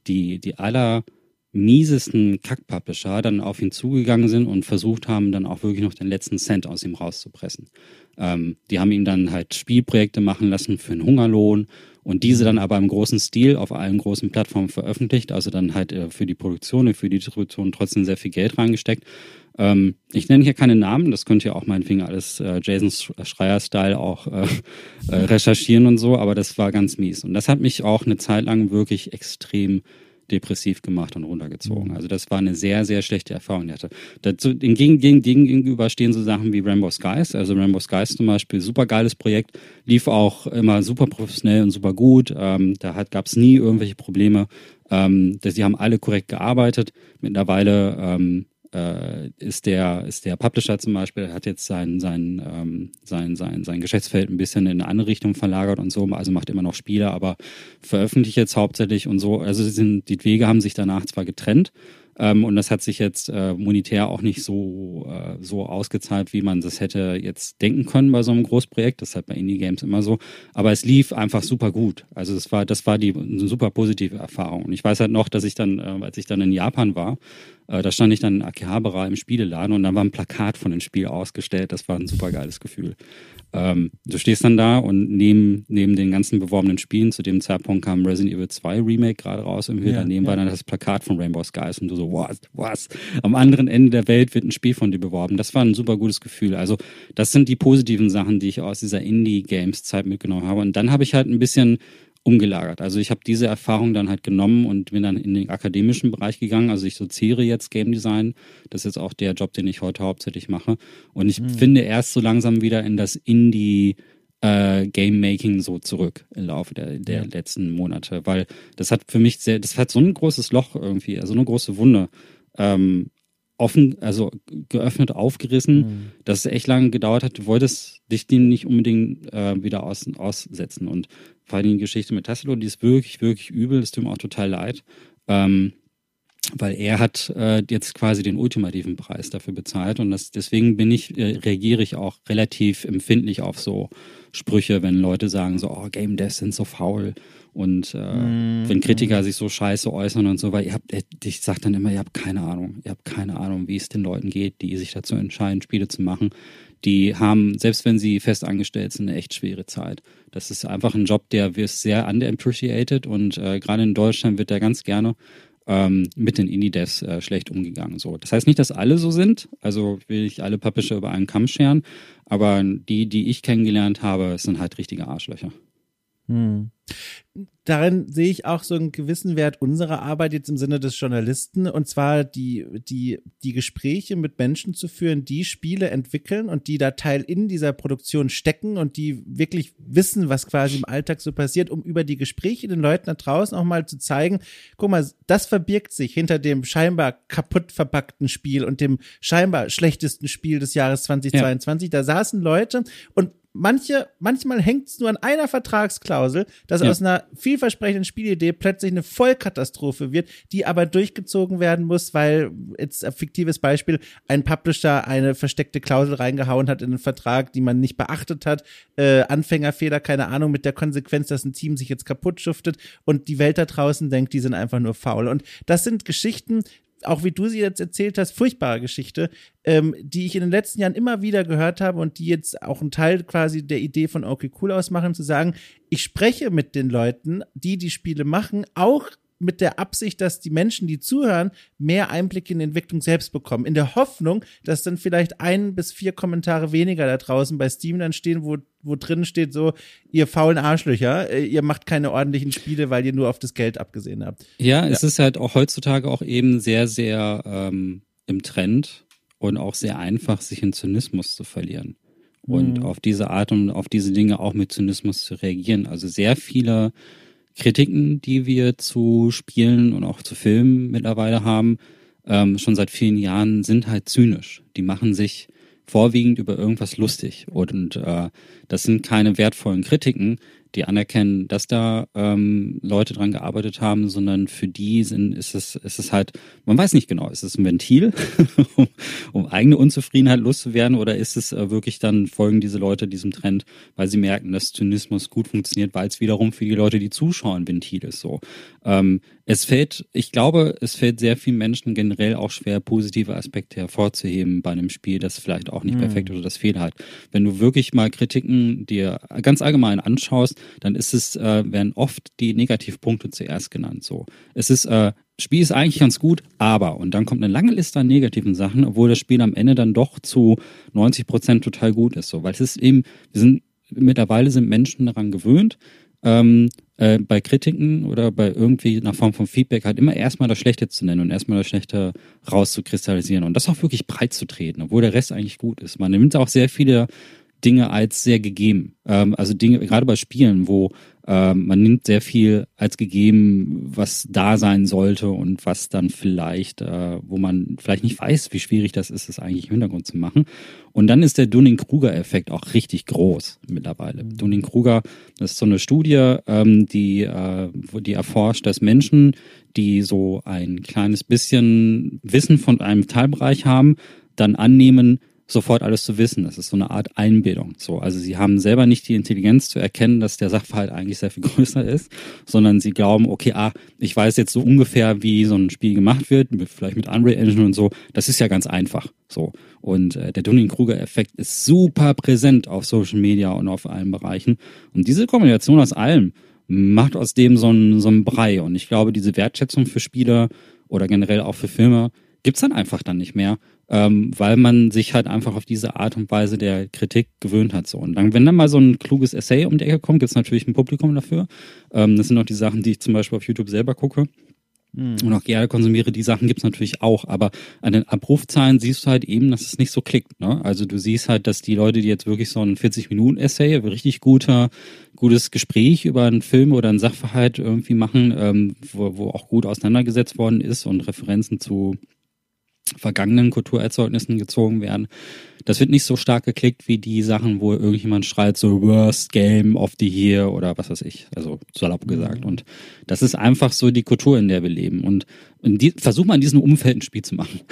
die, die aller miesesten Kack-Publisher dann auf ihn zugegangen sind und versucht haben, dann auch wirklich noch den letzten Cent aus ihm rauszupressen. Ähm, die haben ihn dann halt Spielprojekte machen lassen für einen Hungerlohn und diese dann aber im großen Stil auf allen großen Plattformen veröffentlicht, also dann halt äh, für die Produktion und für die Distribution trotzdem sehr viel Geld reingesteckt. Ähm, ich nenne hier keine Namen, das könnt ihr auch meinetwegen alles äh, Jason Schreier-Style auch äh, äh, recherchieren und so, aber das war ganz mies. Und das hat mich auch eine Zeit lang wirklich extrem depressiv gemacht und runtergezogen. Mhm. Also das war eine sehr, sehr schlechte Erfahrung, die hatte. Dazu, gegen, gegen, gegenüber stehen so Sachen wie Rainbow Skies. Also Rainbow Skies zum Beispiel, super geiles Projekt, lief auch immer super professionell und super gut. Ähm, da gab es nie irgendwelche Probleme. Ähm, sie haben alle korrekt gearbeitet. Mittlerweile ähm, äh, ist der ist der Publisher zum Beispiel hat jetzt sein sein ähm, sein sein sein Geschäftsfeld ein bisschen in eine andere Richtung verlagert und so also macht immer noch Spiele aber veröffentlicht jetzt hauptsächlich und so. Also sind die Wege haben sich danach zwar getrennt ähm, und das hat sich jetzt äh, monetär auch nicht so, äh, so ausgezahlt, wie man das hätte jetzt denken können bei so einem Großprojekt. Das ist halt bei Indie-Games immer so. Aber es lief einfach super gut. Also das war, das war die eine super positive Erfahrung. Und ich weiß halt noch, dass ich dann, äh, als ich dann in Japan war, äh, da stand ich dann in Akihabara im Spieleladen und dann war ein Plakat von dem Spiel ausgestellt. Das war ein super geiles Gefühl. Ähm, du stehst dann da und neben, neben den ganzen beworbenen Spielen, zu dem Zeitpunkt kam Resident Evil 2 Remake gerade raus irgendwie, ja, daneben ja. war dann das Plakat von Rainbow Skies und du so, was, was, am anderen Ende der Welt wird ein Spiel von dir beworben. Das war ein super gutes Gefühl. Also das sind die positiven Sachen, die ich aus dieser Indie-Games-Zeit mitgenommen habe. Und dann habe ich halt ein bisschen umgelagert. Also ich habe diese Erfahrung dann halt genommen und bin dann in den akademischen Bereich gegangen. Also ich soziere jetzt Game Design. Das ist jetzt auch der Job, den ich heute hauptsächlich mache. Und ich mhm. finde erst so langsam wieder in das Indie äh, Game Making so zurück im Laufe der, der ja. letzten Monate, weil das hat für mich sehr, das hat so ein großes Loch irgendwie, also eine große Wunde. Ähm, offen, also geöffnet, aufgerissen, mhm. dass es echt lange gedauert hat. Du wolltest dich dem nicht unbedingt äh, wieder aus, aussetzen. Und vor allem die Geschichte mit Tassilo, die ist wirklich, wirklich übel. Das tut mir auch total leid. Ähm, weil er hat äh, jetzt quasi den ultimativen Preis dafür bezahlt und das, deswegen bin ich, äh, reagiere ich auch relativ empfindlich auf so Sprüche, wenn Leute sagen so, oh, Game Devs sind so faul und äh, mm, wenn Kritiker mm. sich so scheiße äußern und so, weil ihr habt, ich sag dann immer, ihr habt keine Ahnung, ihr habt keine Ahnung, wie es den Leuten geht, die sich dazu entscheiden, Spiele zu machen. Die haben, selbst wenn sie fest angestellt sind, eine echt schwere Zeit. Das ist einfach ein Job, der wird sehr underappreciated und äh, gerade in Deutschland wird der ganz gerne ähm, mit den Indie-Devs äh, schlecht umgegangen. So, das heißt nicht, dass alle so sind. Also will ich alle Publisher über einen Kamm scheren, aber die, die ich kennengelernt habe, sind halt richtige Arschlöcher. Hm darin sehe ich auch so einen gewissen Wert unserer Arbeit jetzt im Sinne des Journalisten und zwar die, die, die Gespräche mit Menschen zu führen, die Spiele entwickeln und die da Teil in dieser Produktion stecken und die wirklich wissen, was quasi im Alltag so passiert, um über die Gespräche den Leuten da draußen auch mal zu zeigen, guck mal, das verbirgt sich hinter dem scheinbar kaputt verpackten Spiel und dem scheinbar schlechtesten Spiel des Jahres 2022. Ja. Da saßen Leute und manche, manchmal hängt es nur an einer Vertragsklausel, dass ja. aus einer vielversprechenden Spielidee plötzlich eine Vollkatastrophe wird, die aber durchgezogen werden muss, weil jetzt ein fiktives Beispiel, ein Publisher eine versteckte Klausel reingehauen hat in den Vertrag, die man nicht beachtet hat, äh, Anfängerfehler, keine Ahnung, mit der Konsequenz, dass ein Team sich jetzt kaputt schuftet und die Welt da draußen denkt, die sind einfach nur faul. Und das sind Geschichten, auch wie du sie jetzt erzählt hast, furchtbare Geschichte, ähm, die ich in den letzten Jahren immer wieder gehört habe und die jetzt auch ein Teil quasi der Idee von Okay Cool ausmachen, zu sagen, ich spreche mit den Leuten, die die Spiele machen, auch mit der Absicht, dass die Menschen, die zuhören, mehr Einblick in die Entwicklung selbst bekommen. In der Hoffnung, dass dann vielleicht ein bis vier Kommentare weniger da draußen bei Steam dann stehen, wo, wo drin steht so, ihr faulen Arschlöcher, äh, ihr macht keine ordentlichen Spiele, weil ihr nur auf das Geld abgesehen habt. Ja, ja. es ist halt auch heutzutage auch eben sehr, sehr ähm, im Trend und auch sehr einfach, sich in Zynismus zu verlieren. Und mhm. auf diese Art und auf diese Dinge auch mit Zynismus zu reagieren. Also sehr viele Kritiken, die wir zu Spielen und auch zu Filmen mittlerweile haben, ähm, schon seit vielen Jahren, sind halt zynisch. Die machen sich vorwiegend über irgendwas lustig. Und äh, das sind keine wertvollen Kritiken, die anerkennen, dass da ähm, Leute dran gearbeitet haben, sondern für die sind, ist es, ist es halt, man weiß nicht genau, ist es ein Ventil, um, um eigene Unzufriedenheit loszuwerden oder ist es äh, wirklich dann, folgen diese Leute diesem Trend, weil sie merken, dass Zynismus gut funktioniert, weil es wiederum für die Leute, die zuschauen, Ventil ist so. Ähm, es fällt, ich glaube, es fällt sehr vielen Menschen generell auch schwer, positive Aspekte hervorzuheben bei einem Spiel, das vielleicht auch nicht mhm. perfekt oder das Fehler hat. Wenn du wirklich mal Kritiken dir ganz allgemein anschaust, dann ist es, äh, werden oft die Negativpunkte zuerst genannt. So, es ist äh, Spiel ist eigentlich ganz gut, aber und dann kommt eine lange Liste an negativen Sachen, obwohl das Spiel am Ende dann doch zu 90 Prozent total gut ist. So, weil es ist eben, wir sind mittlerweile sind Menschen daran gewöhnt, ähm, äh, bei Kritiken oder bei irgendwie einer Form von Feedback halt immer erstmal das Schlechte zu nennen und erstmal das Schlechte rauszukristallisieren und das auch wirklich breit zu treten, obwohl der Rest eigentlich gut ist. Man nimmt auch sehr viele Dinge als sehr gegeben. Ähm, also Dinge, gerade bei Spielen, wo ähm, man nimmt sehr viel als gegeben, was da sein sollte und was dann vielleicht, äh, wo man vielleicht nicht weiß, wie schwierig das ist, es eigentlich im Hintergrund zu machen. Und dann ist der Dunning-Kruger-Effekt auch richtig groß mittlerweile. Mhm. Dunning-Kruger, das ist so eine Studie, ähm, die, äh, die erforscht, dass Menschen, die so ein kleines bisschen Wissen von einem Teilbereich haben, dann annehmen, sofort alles zu wissen. Das ist so eine Art Einbildung. So, also sie haben selber nicht die Intelligenz zu erkennen, dass der Sachverhalt eigentlich sehr viel größer ist, sondern sie glauben, okay, ah, ich weiß jetzt so ungefähr, wie so ein Spiel gemacht wird, vielleicht mit Unreal Engine und so. Das ist ja ganz einfach. So. Und äh, der Dunning-Kruger-Effekt ist super präsent auf Social Media und auf allen Bereichen. Und diese Kombination aus allem macht aus dem so ein, so ein Brei. Und ich glaube, diese Wertschätzung für Spieler oder generell auch für Filme gibt's dann einfach dann nicht mehr, ähm, weil man sich halt einfach auf diese Art und Weise der Kritik gewöhnt hat. So. Und dann, wenn dann mal so ein kluges Essay um die Ecke kommt, gibt's natürlich ein Publikum dafür. Ähm, das sind auch die Sachen, die ich zum Beispiel auf YouTube selber gucke. Mhm. Und auch gerne konsumiere, die Sachen gibt's natürlich auch, aber an den Abrufzahlen siehst du halt eben, dass es nicht so klickt. Ne? Also du siehst halt, dass die Leute, die jetzt wirklich so ein 40-Minuten-Essay, richtig guter, gutes Gespräch über einen Film oder einen Sachverhalt irgendwie machen, ähm, wo, wo auch gut auseinandergesetzt worden ist und Referenzen zu vergangenen Kulturerzeugnissen gezogen werden. Das wird nicht so stark geklickt wie die Sachen, wo irgendjemand schreit so Worst Game of the Year oder was weiß ich, also salopp gesagt. Und das ist einfach so die Kultur, in der wir leben. Und die, versuch mal in diesem Umfeld ein Spiel zu machen.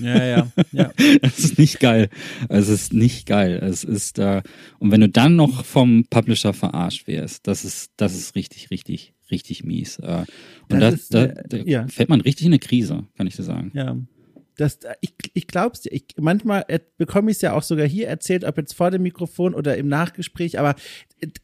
Ja, ja, ja. Das ist nicht geil. Es ist nicht geil. Es ist, äh, und wenn du dann noch vom Publisher verarscht wirst, das ist, das ist richtig, richtig, richtig mies. Äh, und das da, ist, da, da ja. fällt man richtig in eine Krise, kann ich dir sagen. Ja das, ich, ich glaub's dir. Ich, manchmal bekomme ich es ja auch sogar hier erzählt, ob jetzt vor dem Mikrofon oder im Nachgespräch, aber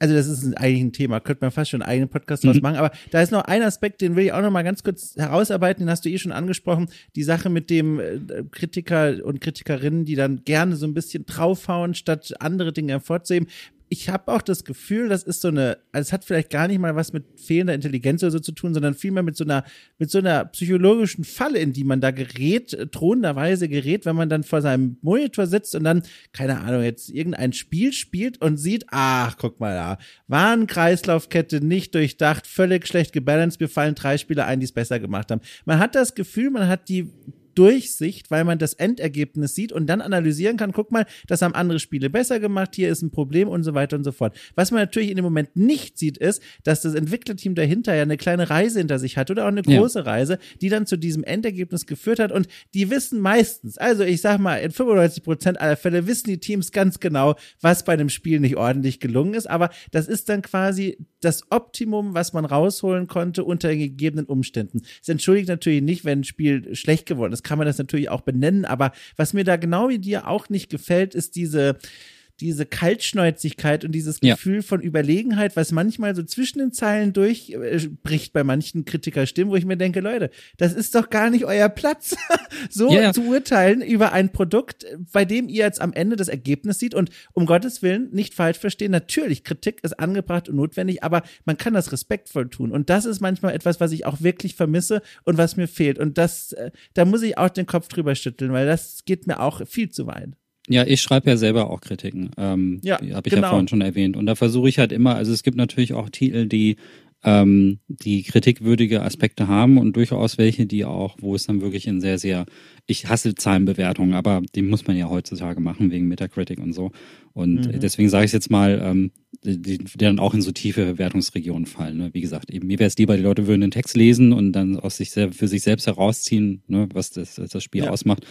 also das ist eigentlich ein Thema, könnte man fast schon einen eigenen Podcast draus mhm. machen, aber da ist noch ein Aspekt, den will ich auch noch mal ganz kurz herausarbeiten, den hast du eh schon angesprochen, die Sache mit dem äh, Kritiker und Kritikerinnen, die dann gerne so ein bisschen draufhauen, statt andere Dinge hervorzuheben ich habe auch das Gefühl, das ist so eine, also es hat vielleicht gar nicht mal was mit fehlender Intelligenz oder so zu tun, sondern vielmehr mit so einer, mit so einer psychologischen Falle, in die man da gerät, äh, drohenderweise gerät, wenn man dann vor seinem Monitor sitzt und dann, keine Ahnung, jetzt irgendein Spiel spielt und sieht, ach, guck mal da, Warenkreislaufkette nicht durchdacht, völlig schlecht gebalanced, mir fallen drei Spieler ein, die es besser gemacht haben. Man hat das Gefühl, man hat die Durchsicht, weil man das Endergebnis sieht und dann analysieren kann, guck mal, das haben andere Spiele besser gemacht, hier ist ein Problem und so weiter und so fort. Was man natürlich in dem Moment nicht sieht, ist, dass das Entwicklerteam dahinter ja eine kleine Reise hinter sich hat oder auch eine große ja. Reise, die dann zu diesem Endergebnis geführt hat und die wissen meistens, also ich sag mal, in 95 Prozent aller Fälle wissen die Teams ganz genau, was bei einem Spiel nicht ordentlich gelungen ist, aber das ist dann quasi das Optimum, was man rausholen konnte unter gegebenen Umständen. Es entschuldigt natürlich nicht, wenn ein Spiel schlecht geworden ist kann man das natürlich auch benennen. Aber was mir da genau wie dir auch nicht gefällt, ist diese, diese Kaltschnäuzigkeit und dieses Gefühl ja. von Überlegenheit, was manchmal so zwischen den Zeilen durchbricht bei manchen Kritikerstimmen, wo ich mir denke, Leute, das ist doch gar nicht euer Platz, so ja. zu urteilen über ein Produkt, bei dem ihr jetzt am Ende das Ergebnis sieht und um Gottes Willen nicht falsch verstehen, natürlich, Kritik ist angebracht und notwendig, aber man kann das respektvoll tun und das ist manchmal etwas, was ich auch wirklich vermisse und was mir fehlt und das, äh, da muss ich auch den Kopf drüber schütteln, weil das geht mir auch viel zu weit. Ja, ich schreibe ja selber auch Kritiken. Ähm, ja, habe ich genau. ja vorhin schon erwähnt. Und da versuche ich halt immer, also es gibt natürlich auch Titel, die ähm, die kritikwürdige Aspekte haben und durchaus welche, die auch, wo es dann wirklich in sehr, sehr, ich hasse Zahlenbewertungen, aber die muss man ja heutzutage machen wegen Metacritic und so. Und mhm. deswegen sage ich jetzt mal, ähm, die, die dann auch in so tiefe Bewertungsregionen fallen. Ne? Wie gesagt, eben mir wäre es lieber, die Leute würden den Text lesen und dann aus sich für sich selbst herausziehen, ne, was das, das Spiel ja. ausmacht.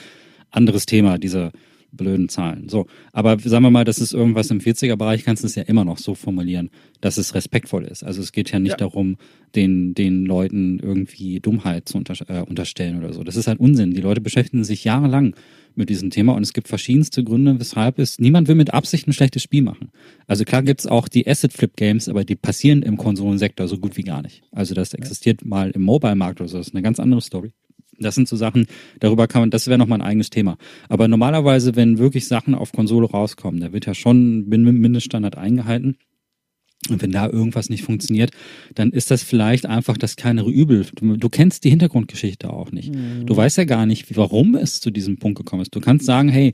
Anderes Thema, diese blöden Zahlen. So, aber sagen wir mal, das ist irgendwas im 40er-Bereich, kannst du es ja immer noch so formulieren, dass es respektvoll ist. Also es geht ja nicht ja. darum, den, den Leuten irgendwie Dummheit zu unter, äh, unterstellen oder so. Das ist halt Unsinn. Die Leute beschäftigen sich jahrelang mit diesem Thema und es gibt verschiedenste Gründe, weshalb es, niemand will mit Absicht ein schlechtes Spiel machen. Also klar gibt's auch die Asset-Flip-Games, aber die passieren im Konsolensektor so gut wie gar nicht. Also das existiert mal im Mobile-Markt oder so, das ist eine ganz andere Story. Das sind so Sachen, darüber kann man, das wäre nochmal ein eigenes Thema. Aber normalerweise, wenn wirklich Sachen auf Konsole rauskommen, da wird ja schon ein Mindeststandard eingehalten. Und wenn da irgendwas nicht funktioniert, dann ist das vielleicht einfach das kleinere Übel. Du, du kennst die Hintergrundgeschichte auch nicht. Mhm. Du weißt ja gar nicht, warum es zu diesem Punkt gekommen ist. Du kannst sagen, hey,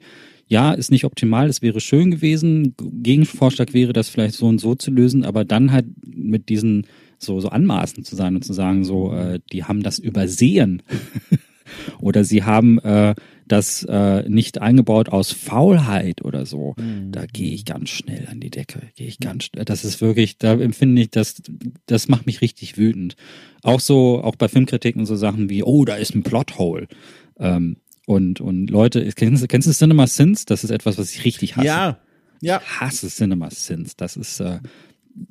ja, ist nicht optimal, es wäre schön gewesen. Gegenvorschlag wäre, das vielleicht so und so zu lösen, aber dann halt mit diesen so, so anmaßend zu sein und zu sagen, so, äh, die haben das übersehen. oder sie haben äh, das äh, nicht eingebaut aus Faulheit oder so. Mhm. Da gehe ich ganz schnell an die Decke. Gehe ich ganz schnell. Das ist wirklich, da empfinde ich, das, das macht mich richtig wütend. Auch so, auch bei Filmkritiken so Sachen wie, oh, da ist ein Plothole. Ähm, und, und Leute, kennst, kennst du Cinema Sins? Das ist etwas, was ich richtig hasse. Ja. Ja. Ich hasse Cinema Sins. Das ist, äh,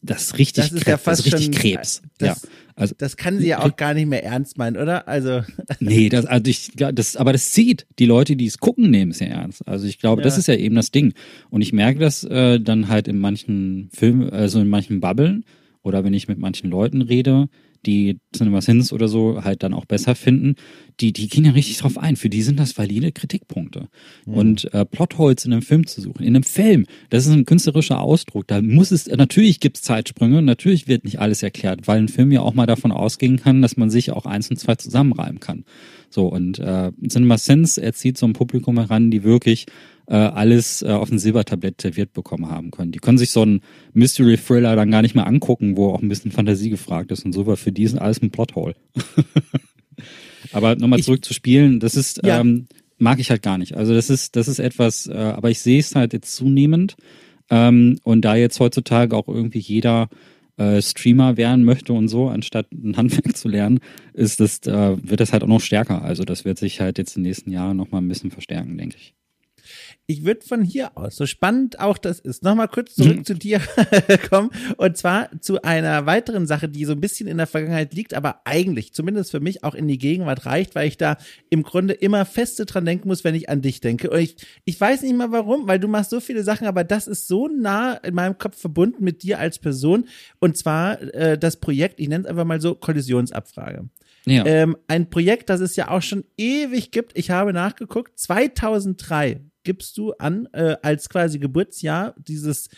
das ist richtig, das ist Krebs, ja fast das ist richtig schon, Krebs. Das, ja. Also, das kann sie ja auch gar nicht mehr ernst meinen, oder? Also. Nee, das, also ich, das, aber das zieht. Die Leute, die es gucken, nehmen es ja ernst. Also ich glaube, ja. das ist ja eben das Ding. Und ich merke das äh, dann halt in manchen Filmen, also in manchen Bubblen oder wenn ich mit manchen Leuten rede, die Cinema Sins oder so halt dann auch besser finden, die, die gehen ja richtig drauf ein. Für die sind das valide Kritikpunkte. Mhm. Und äh, Plotholes in einem Film zu suchen, in einem Film, das ist ein künstlerischer Ausdruck. Da muss es, natürlich gibt's Zeitsprünge, natürlich wird nicht alles erklärt, weil ein Film ja auch mal davon ausgehen kann, dass man sich auch eins und zwei zusammenreimen kann. So, und äh, Cinema Sense erzieht so ein Publikum heran, die wirklich äh, alles äh, auf ein Silbertablett serviert bekommen haben können. Die können sich so einen Mystery-Thriller dann gar nicht mehr angucken, wo auch ein bisschen Fantasie gefragt ist und so, weil für die ist alles ein Plothole. aber nochmal zurück zu spielen, das ist, ja. ähm, mag ich halt gar nicht. Also das ist, das ist etwas, äh, aber ich sehe es halt jetzt zunehmend. Ähm, und da jetzt heutzutage auch irgendwie jeder äh, Streamer werden möchte und so, anstatt ein Handwerk zu lernen, ist das, äh, wird das halt auch noch stärker. Also das wird sich halt jetzt in den nächsten Jahren nochmal ein bisschen verstärken, denke ich ich würde von hier aus, so spannend auch das ist, nochmal kurz zurück mhm. zu dir kommen und zwar zu einer weiteren Sache, die so ein bisschen in der Vergangenheit liegt, aber eigentlich, zumindest für mich, auch in die Gegenwart reicht, weil ich da im Grunde immer feste dran denken muss, wenn ich an dich denke. Und ich, ich weiß nicht mal warum, weil du machst so viele Sachen, aber das ist so nah in meinem Kopf verbunden mit dir als Person und zwar äh, das Projekt, ich nenne es einfach mal so, Kollisionsabfrage. Ja. Ähm, ein Projekt, das es ja auch schon ewig gibt. Ich habe nachgeguckt, 2003 gibst du an äh, als quasi Geburtsjahr dieses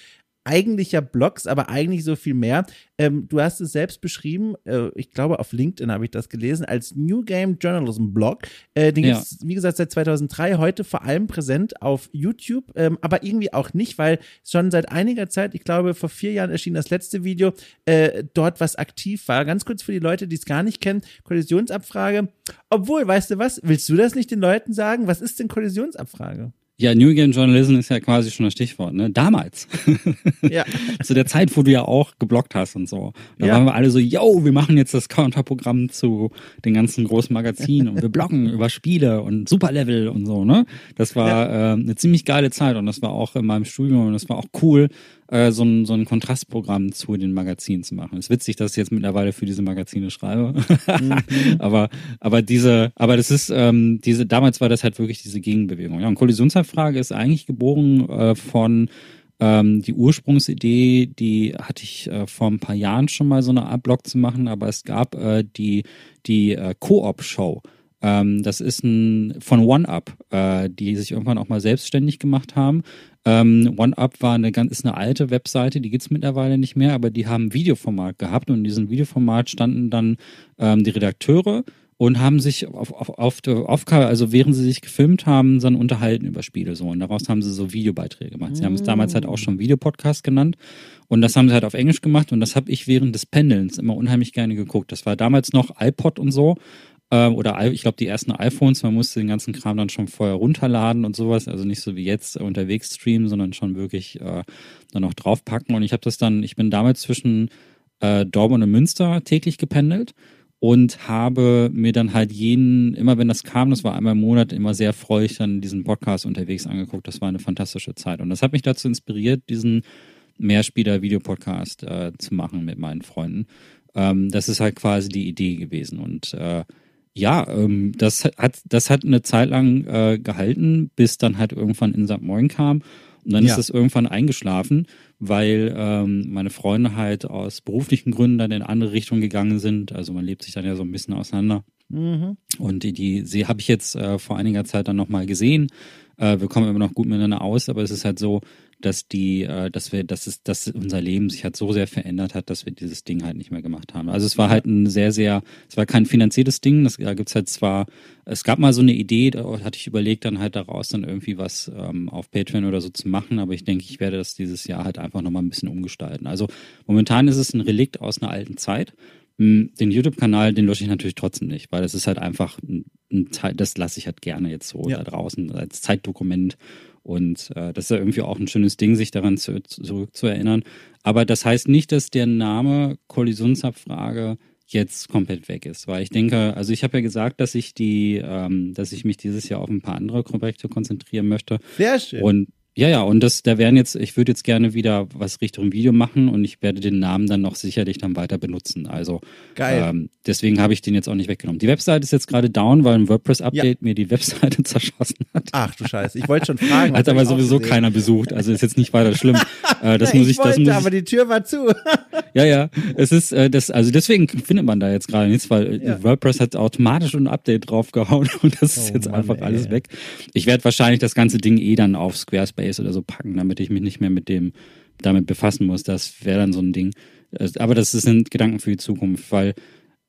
eigentlicher Blogs, aber eigentlich so viel mehr. Ähm, du hast es selbst beschrieben, äh, ich glaube auf LinkedIn habe ich das gelesen, als New Game Journalism Blog. Äh, den ja. gibt wie gesagt, seit 2003, heute vor allem präsent auf YouTube, ähm, aber irgendwie auch nicht, weil schon seit einiger Zeit, ich glaube vor vier Jahren erschien das letzte Video, äh, dort was aktiv war. Ganz kurz für die Leute, die es gar nicht kennen, Kollisionsabfrage. Obwohl, weißt du was, willst du das nicht den Leuten sagen? Was ist denn Kollisionsabfrage? Ja, New Game Journalism ist ja quasi schon das Stichwort, ne? Damals. Ja. zu der Zeit, wo du ja auch geblockt hast und so. Da ja. waren wir alle so, yo, wir machen jetzt das Counterprogramm zu den ganzen großen Magazinen und wir bloggen über Spiele und Superlevel und so, ne? Das war ja. äh, eine ziemlich geile Zeit und das war auch in meinem Studium und das war auch cool, äh, so, ein, so ein Kontrastprogramm zu den Magazinen zu machen. Es ist witzig, dass ich jetzt mittlerweile für diese Magazine schreibe. mhm. aber, aber diese, aber das ist, ähm, diese, damals war das halt wirklich diese Gegenbewegung. Ja, und Kollisionsabfrage ist eigentlich geboren äh, von ähm, die Ursprungsidee, die hatte ich äh, vor ein paar Jahren schon mal so eine Art Blog zu machen, aber es gab äh, die, die äh, Koop-Show. Ähm, das ist ein von OneUp, äh, die sich irgendwann auch mal selbstständig gemacht haben. Ähm, OneUp war eine ganz, ist eine alte Webseite, die gibt's mittlerweile nicht mehr, aber die haben Videoformat gehabt und in diesem Videoformat standen dann ähm, die Redakteure und haben sich auf, auf, auf der Aufgabe, also während sie sich gefilmt haben, dann unterhalten über Spiele so. Und daraus haben sie so Videobeiträge gemacht. Sie haben es damals halt auch schon Videopodcast genannt. Und das haben sie halt auf Englisch gemacht und das habe ich während des Pendelns immer unheimlich gerne geguckt. Das war damals noch iPod und so. Ähm, oder ich glaube die ersten iPhones, man musste den ganzen Kram dann schon vorher runterladen und sowas. Also nicht so wie jetzt unterwegs streamen, sondern schon wirklich äh, dann noch draufpacken. Und ich habe das dann, ich bin damals zwischen äh, Dortmund und Münster täglich gependelt und habe mir dann halt jeden, immer wenn das kam, das war einmal im Monat, immer sehr freudig dann diesen Podcast unterwegs angeguckt. Das war eine fantastische Zeit. Und das hat mich dazu inspiriert, diesen Mehrspieler-Videopodcast äh, zu machen mit meinen Freunden. Ähm, das ist halt quasi die Idee gewesen. Und äh, ja, ähm, das hat, das hat eine Zeit lang äh, gehalten, bis dann halt irgendwann in St. Moin kam. Und dann ja. ist das irgendwann eingeschlafen, weil ähm, meine Freunde halt aus beruflichen Gründen dann in andere Richtungen gegangen sind. Also man lebt sich dann ja so ein bisschen auseinander. Mhm. Und die, die sie habe ich jetzt äh, vor einiger Zeit dann nochmal gesehen. Äh, wir kommen immer noch gut miteinander aus, aber es ist halt so, dass die, äh, dass wir, dass es, dass unser Leben sich halt so sehr verändert hat, dass wir dieses Ding halt nicht mehr gemacht haben. Also es war halt ein sehr, sehr, es war kein finanziertes Ding. Das, da gibt's halt zwar, es gab mal so eine Idee, da hatte ich überlegt, dann halt daraus dann irgendwie was ähm, auf Patreon oder so zu machen, aber ich denke, ich werde das dieses Jahr halt einfach nochmal ein bisschen umgestalten. Also momentan ist es ein Relikt aus einer alten Zeit. Hm, den YouTube-Kanal, den lösche ich natürlich trotzdem nicht, weil das ist halt einfach ein, ein Teil, das lasse ich halt gerne jetzt so ja. da draußen als Zeitdokument und äh, das ist ja irgendwie auch ein schönes Ding, sich daran zu, zurückzuerinnern. Aber das heißt nicht, dass der Name Kollisionsabfrage jetzt komplett weg ist, weil ich denke, also ich habe ja gesagt, dass ich die, ähm, dass ich mich dieses Jahr auf ein paar andere Projekte konzentrieren möchte. Sehr schön. Und ja, ja, und das, da werden jetzt, ich würde jetzt gerne wieder was Richtung Video machen und ich werde den Namen dann noch sicherlich dann weiter benutzen. Also Geil. Ähm, deswegen habe ich den jetzt auch nicht weggenommen. Die Webseite ist jetzt gerade down, weil ein WordPress-Update ja. mir die Webseite zerschossen hat. Ach du Scheiße, ich wollte schon fragen. Hat aber sowieso keiner besucht, also ist jetzt nicht weiter schlimm. Äh, das muss ich, wollte, das muss ich, aber die Tür war zu. ja, ja, es ist äh, das, also deswegen findet man da jetzt gerade nichts, weil ja. WordPress hat automatisch ein Update draufgehauen und das ist oh, jetzt Mann, einfach ey. alles weg. Ich werde wahrscheinlich das ganze Ding eh dann auf Squarespace oder so packen, damit ich mich nicht mehr mit dem damit befassen muss. Das wäre dann so ein Ding. Äh, aber das sind Gedanken für die Zukunft, weil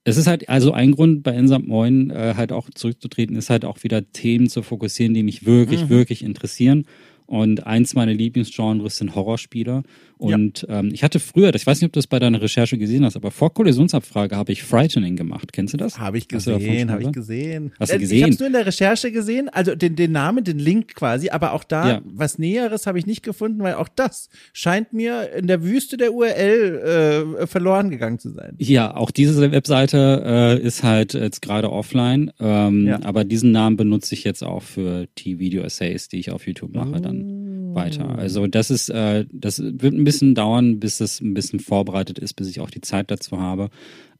es ist halt, also ein Grund bei Insam Moin äh, halt auch zurückzutreten, ist halt auch wieder Themen zu fokussieren, die mich wirklich, mhm. wirklich interessieren. Und eins meiner Lieblingsgenres sind Horrorspiele. Und ja. ähm, ich hatte früher, ich weiß nicht, ob du das bei deiner Recherche gesehen hast, aber vor Kollisionsabfrage habe ich Frightening gemacht. Kennst du das? Habe ich gesehen, habe ich gesehen. Hast du gesehen? Ich habe es nur in der Recherche gesehen, also den, den Namen, den Link quasi, aber auch da ja. was Näheres habe ich nicht gefunden, weil auch das scheint mir in der Wüste der URL äh, verloren gegangen zu sein. Ja, auch diese Webseite äh, ist halt jetzt gerade offline, ähm, ja. aber diesen Namen benutze ich jetzt auch für die Video-Essays, die ich auf YouTube mache dann weiter. Also das ist, äh, das wird ein bisschen dauern, bis es ein bisschen vorbereitet ist, bis ich auch die Zeit dazu habe,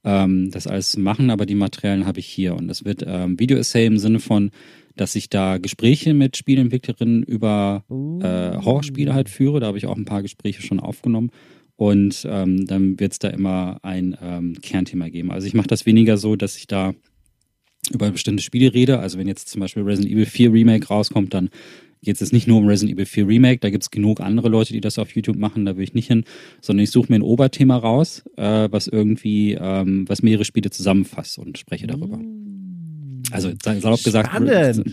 ähm, das alles zu machen. Aber die Materialien habe ich hier. Und das wird ähm, Video-Essay im Sinne von, dass ich da Gespräche mit Spielentwicklerinnen über äh, Horrorspiele halt führe. Da habe ich auch ein paar Gespräche schon aufgenommen. Und ähm, dann wird es da immer ein ähm, Kernthema geben. Also ich mache das weniger so, dass ich da über bestimmte Spiele rede. Also wenn jetzt zum Beispiel Resident Evil 4 Remake rauskommt, dann geht es nicht nur um Resident Evil 4 Remake, da gibt es genug andere Leute, die das auf YouTube machen, da will ich nicht hin, sondern ich suche mir ein Oberthema raus, äh, was irgendwie, ähm, was mehrere Spiele zusammenfasst und spreche darüber. Mm. Also salopp gesagt,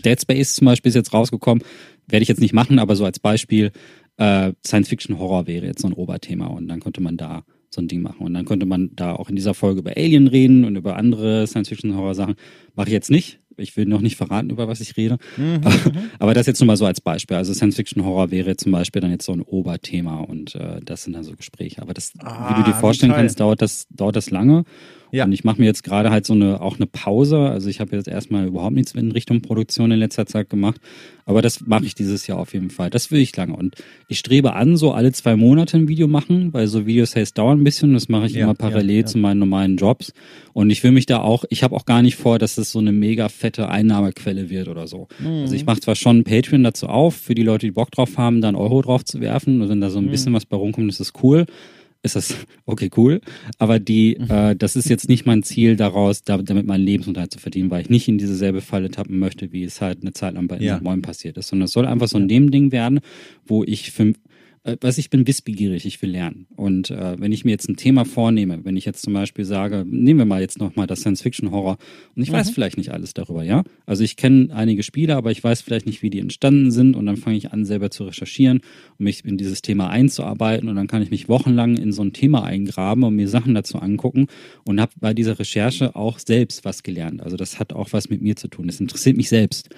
Dead Space zum Beispiel ist jetzt rausgekommen, werde ich jetzt nicht machen, aber so als Beispiel, äh, Science-Fiction-Horror wäre jetzt so ein Oberthema und dann könnte man da so ein Ding machen. Und dann könnte man da auch in dieser Folge über Alien reden und über andere Science-Fiction-Horror-Sachen. Mache ich jetzt nicht, ich will noch nicht verraten, über was ich rede. Mhm. Aber das jetzt nur mal so als Beispiel. Also Science-Fiction-Horror wäre zum Beispiel dann jetzt so ein Oberthema und äh, das sind dann so Gespräche. Aber das, ah, wie du dir ah, vorstellen kannst, dauert das, dauert das lange. Ja. Und ich mache mir jetzt gerade halt so eine auch eine Pause. Also ich habe jetzt erstmal überhaupt nichts in Richtung Produktion in letzter Zeit gemacht. Aber das mache ich dieses Jahr auf jeden Fall. Das will ich lange. Und ich strebe an, so alle zwei Monate ein Video machen, weil so Videos heißt dauern ein bisschen. Das mache ich ja, immer parallel ja, ja. zu meinen normalen Jobs. Und ich will mich da auch, ich habe auch gar nicht vor, dass es so eine mega fette Einnahmequelle wird oder so. Mhm. Also ich mache zwar schon Patreon dazu auf, für die Leute, die Bock drauf haben, dann Euro drauf zu werfen. Und wenn da so ein mhm. bisschen was bei rumkommt, ist das cool ist das okay cool. Aber die, mhm. äh, das ist jetzt nicht mein Ziel daraus, da, damit meinen Lebensunterhalt zu verdienen, weil ich nicht in diese selbe Falle tappen möchte, wie es halt eine Zeit lang bei ja. Moin passiert ist. Sondern es soll einfach so ein. Nebending werden, wo ich für, äh, was ich bin wissbegierig, ich will lernen. Und äh, wenn ich mir jetzt ein Thema vornehme, wenn ich jetzt zum Beispiel sage, nehmen wir mal jetzt nochmal das Science-Fiction-Horror und ich mhm. weiß vielleicht nicht alles darüber, ja. Also ich kenne einige Spiele, aber ich weiß vielleicht nicht, wie die entstanden sind und dann fange ich an, selber zu recherchieren, um mich in dieses Thema einzuarbeiten und dann kann ich mich wochenlang in so ein Thema eingraben und mir Sachen dazu angucken und habe bei dieser Recherche auch selbst was gelernt. Also das hat auch was mit mir zu tun. Das interessiert mich selbst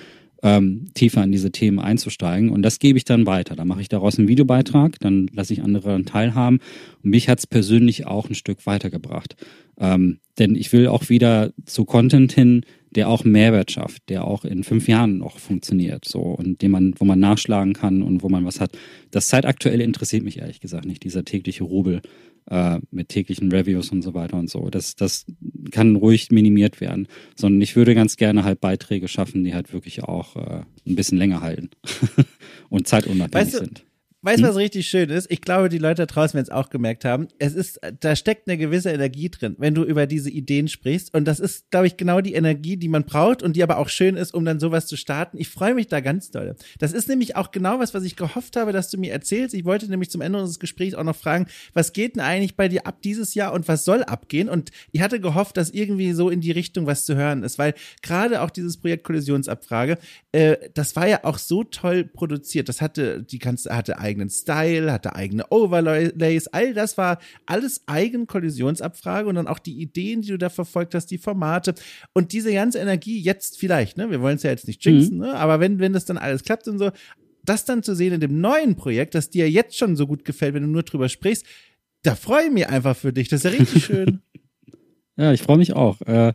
ähm, tiefer in diese Themen einzusteigen. Und das gebe ich dann weiter. Da mache ich daraus einen Videobeitrag, dann lasse ich andere dann teilhaben. Und mich hat es persönlich auch ein Stück weitergebracht. Ähm, denn ich will auch wieder zu Content hin, der auch Mehrwert schafft, der auch in fünf Jahren noch funktioniert, so und den man, wo man nachschlagen kann und wo man was hat. Das Zeitaktuelle interessiert mich ehrlich gesagt nicht, dieser tägliche Rubel äh, mit täglichen Reviews und so weiter und so. Das, das kann ruhig minimiert werden, sondern ich würde ganz gerne halt Beiträge schaffen, die halt wirklich auch äh, ein bisschen länger halten und zeitunabhängig weißt du, sind. Weißt du, hm? was richtig schön ist? Ich glaube, die Leute da draußen werden es auch gemerkt haben. Es ist, da steckt eine gewisse Energie drin, wenn du über diese Ideen sprichst. Und das ist, glaube ich, genau die Energie, die man braucht und die aber auch schön ist, um dann sowas zu starten. Ich freue mich da ganz doll. Das ist nämlich auch genau was, was ich gehofft habe, dass du mir erzählst. Ich wollte nämlich zum Ende unseres Gesprächs auch noch fragen, was geht denn eigentlich bei dir ab dieses Jahr und was soll abgehen? Und ich hatte gehofft, dass irgendwie so in die Richtung was zu hören ist, weil gerade auch dieses Projekt Kollisionsabfrage, äh, das war ja auch so toll produziert. Das hatte, die kannst, hatte eigenen Style, hatte eigene Overlays, all das war alles eigen Kollisionsabfrage und dann auch die Ideen, die du da verfolgt hast, die Formate und diese ganze Energie jetzt vielleicht, ne, wir wollen es ja jetzt nicht jinxen, mhm. ne, aber wenn, wenn das dann alles klappt und so, das dann zu sehen in dem neuen Projekt, das dir jetzt schon so gut gefällt, wenn du nur drüber sprichst, da freue ich mich einfach für dich. Das ist ja richtig schön. ja, ich freue mich auch. Äh,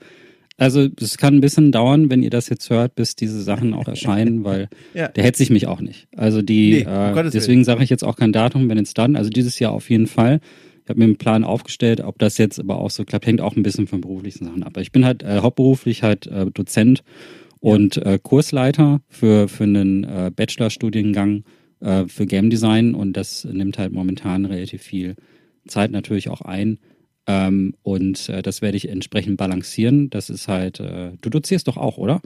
also es kann ein bisschen dauern, wenn ihr das jetzt hört, bis diese Sachen auch erscheinen, weil ja. der hetze ich mich auch nicht. Also die, nee, äh, deswegen sage ich jetzt auch kein Datum, wenn es dann. Also dieses Jahr auf jeden Fall. Ich habe mir einen Plan aufgestellt, ob das jetzt aber auch so klappt, hängt auch ein bisschen von beruflichen Sachen ab. Aber ich bin halt äh, hauptberuflich halt äh, Dozent und äh, Kursleiter für, für einen äh, Bachelorstudiengang äh, für Game Design und das nimmt halt momentan relativ viel Zeit natürlich auch ein. Ähm, und äh, das werde ich entsprechend balancieren. Das ist halt, äh, du dozierst doch auch, oder?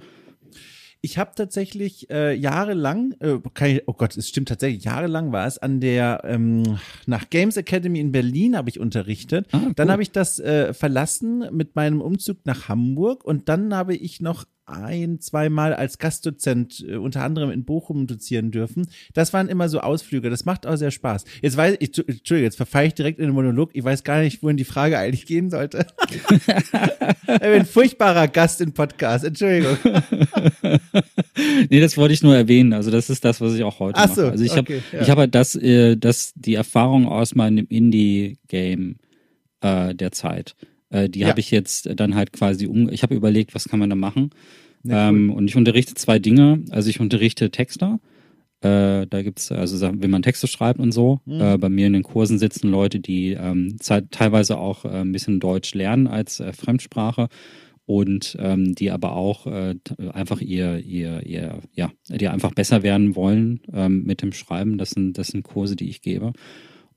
Ich habe tatsächlich äh, jahrelang, äh, ich, oh Gott, es stimmt tatsächlich, jahrelang war es an der ähm, nach Games Academy in Berlin habe ich unterrichtet. Ah, cool. Dann habe ich das äh, verlassen mit meinem Umzug nach Hamburg und dann habe ich noch ein, zweimal als Gastdozent äh, unter anderem in Bochum dozieren dürfen. Das waren immer so Ausflüge. Das macht auch sehr Spaß. Jetzt weiß ich, Entschuldigung, jetzt verfahre ich direkt in den Monolog. Ich weiß gar nicht, wohin die Frage eigentlich gehen sollte. ich bin ein furchtbarer Gast im Podcast. Entschuldigung. nee, das wollte ich nur erwähnen. Also das ist das, was ich auch heute Ach so, mache. Also ich okay, habe, ja. ich habe halt das, äh, das die Erfahrung aus meinem Indie-Game äh, der Zeit. Äh, die ja. habe ich jetzt dann halt quasi um. Ich habe überlegt, was kann man da machen. Ja, cool. ähm, und ich unterrichte zwei Dinge. Also ich unterrichte Texter. Äh, da gibt's also wenn man Texte schreibt und so. Mhm. Äh, bei mir in den Kursen sitzen Leute, die ähm, teilweise auch äh, ein bisschen Deutsch lernen als äh, Fremdsprache und ähm, die aber auch äh, einfach ihr, ihr, ihr, ja, die einfach besser werden wollen ähm, mit dem Schreiben. Das sind, das sind Kurse, die ich gebe.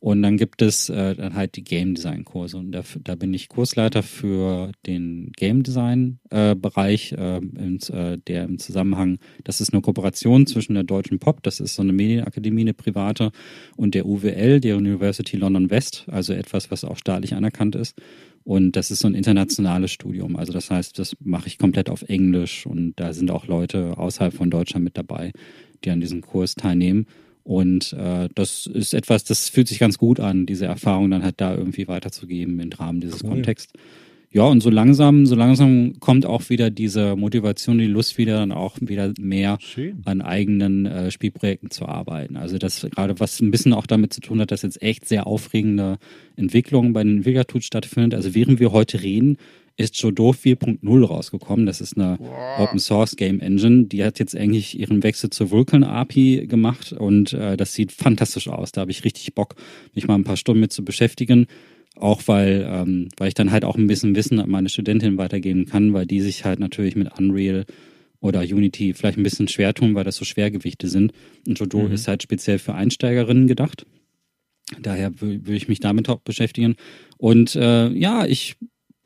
Und dann gibt es äh, dann halt die Game Design Kurse und da, da bin ich Kursleiter für den Game Design äh, Bereich, äh, im, äh, der im Zusammenhang, das ist eine Kooperation zwischen der Deutschen Pop, das ist so eine Medienakademie, eine private, und der UWL, der University London West, also etwas, was auch staatlich anerkannt ist. Und das ist so ein internationales Studium. Also das heißt, das mache ich komplett auf Englisch und da sind auch Leute außerhalb von Deutschland mit dabei, die an diesem Kurs teilnehmen. Und äh, das ist etwas, das fühlt sich ganz gut an, diese Erfahrung dann halt da irgendwie weiterzugeben im Rahmen dieses cool. Kontexts. Ja, und so langsam, so langsam kommt auch wieder diese Motivation, die Lust wieder dann auch wieder mehr Schön. an eigenen äh, Spielprojekten zu arbeiten. Also das gerade was ein bisschen auch damit zu tun hat, dass jetzt echt sehr aufregende Entwicklungen bei den Entwicklertools stattfindet. Also während wir heute reden, ist Jodo 4.0 rausgekommen. Das ist eine wow. Open Source Game Engine. Die hat jetzt eigentlich ihren Wechsel zur Vulkan API gemacht und äh, das sieht fantastisch aus. Da habe ich richtig Bock, mich mal ein paar Stunden mit zu beschäftigen. Auch weil, ähm, weil ich dann halt auch ein bisschen Wissen an meine Studentin weitergeben kann, weil die sich halt natürlich mit Unreal oder Unity vielleicht ein bisschen schwer tun, weil das so Schwergewichte sind. Und Jodo mhm. ist halt speziell für Einsteigerinnen gedacht. Daher würde ich mich damit auch beschäftigen. Und äh, ja, ich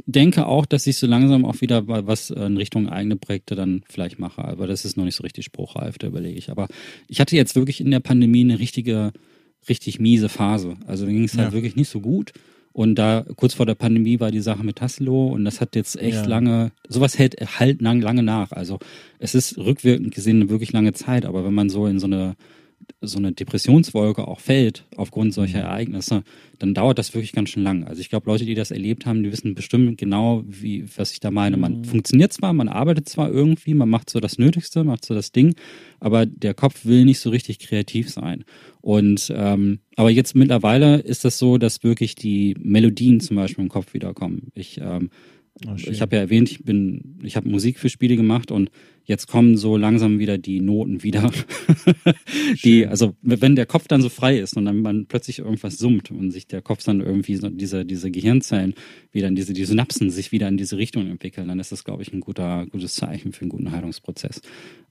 denke auch, dass ich so langsam auch wieder was in Richtung eigene Projekte dann vielleicht mache. Aber das ist noch nicht so richtig spruchreif, da überlege ich. Aber ich hatte jetzt wirklich in der Pandemie eine richtige richtig miese Phase. Also da ging es halt wirklich nicht so gut. Und da kurz vor der Pandemie war die Sache mit Tassilo und das hat jetzt echt ja. lange, sowas hält halt lang, lange nach. Also es ist rückwirkend gesehen eine wirklich lange Zeit, aber wenn man so in so eine so eine Depressionswolke auch fällt aufgrund solcher mhm. Ereignisse, dann dauert das wirklich ganz schön lang. Also ich glaube, Leute, die das erlebt haben, die wissen bestimmt genau, wie, was ich da meine. Man mhm. funktioniert zwar, man arbeitet zwar irgendwie, man macht so das Nötigste, macht so das Ding, aber der Kopf will nicht so richtig kreativ sein. Und ähm, aber jetzt mittlerweile ist das so, dass wirklich die Melodien zum Beispiel im Kopf wiederkommen. Ich ähm, Oh, ich habe ja erwähnt, ich bin, ich habe Musik für Spiele gemacht und jetzt kommen so langsam wieder die Noten wieder. die, also wenn der Kopf dann so frei ist und dann man plötzlich irgendwas summt und sich der Kopf dann irgendwie so diese, diese Gehirnzellen wieder in diese, die Synapsen sich wieder in diese Richtung entwickeln, dann ist das, glaube ich, ein guter, gutes Zeichen für einen guten Heilungsprozess.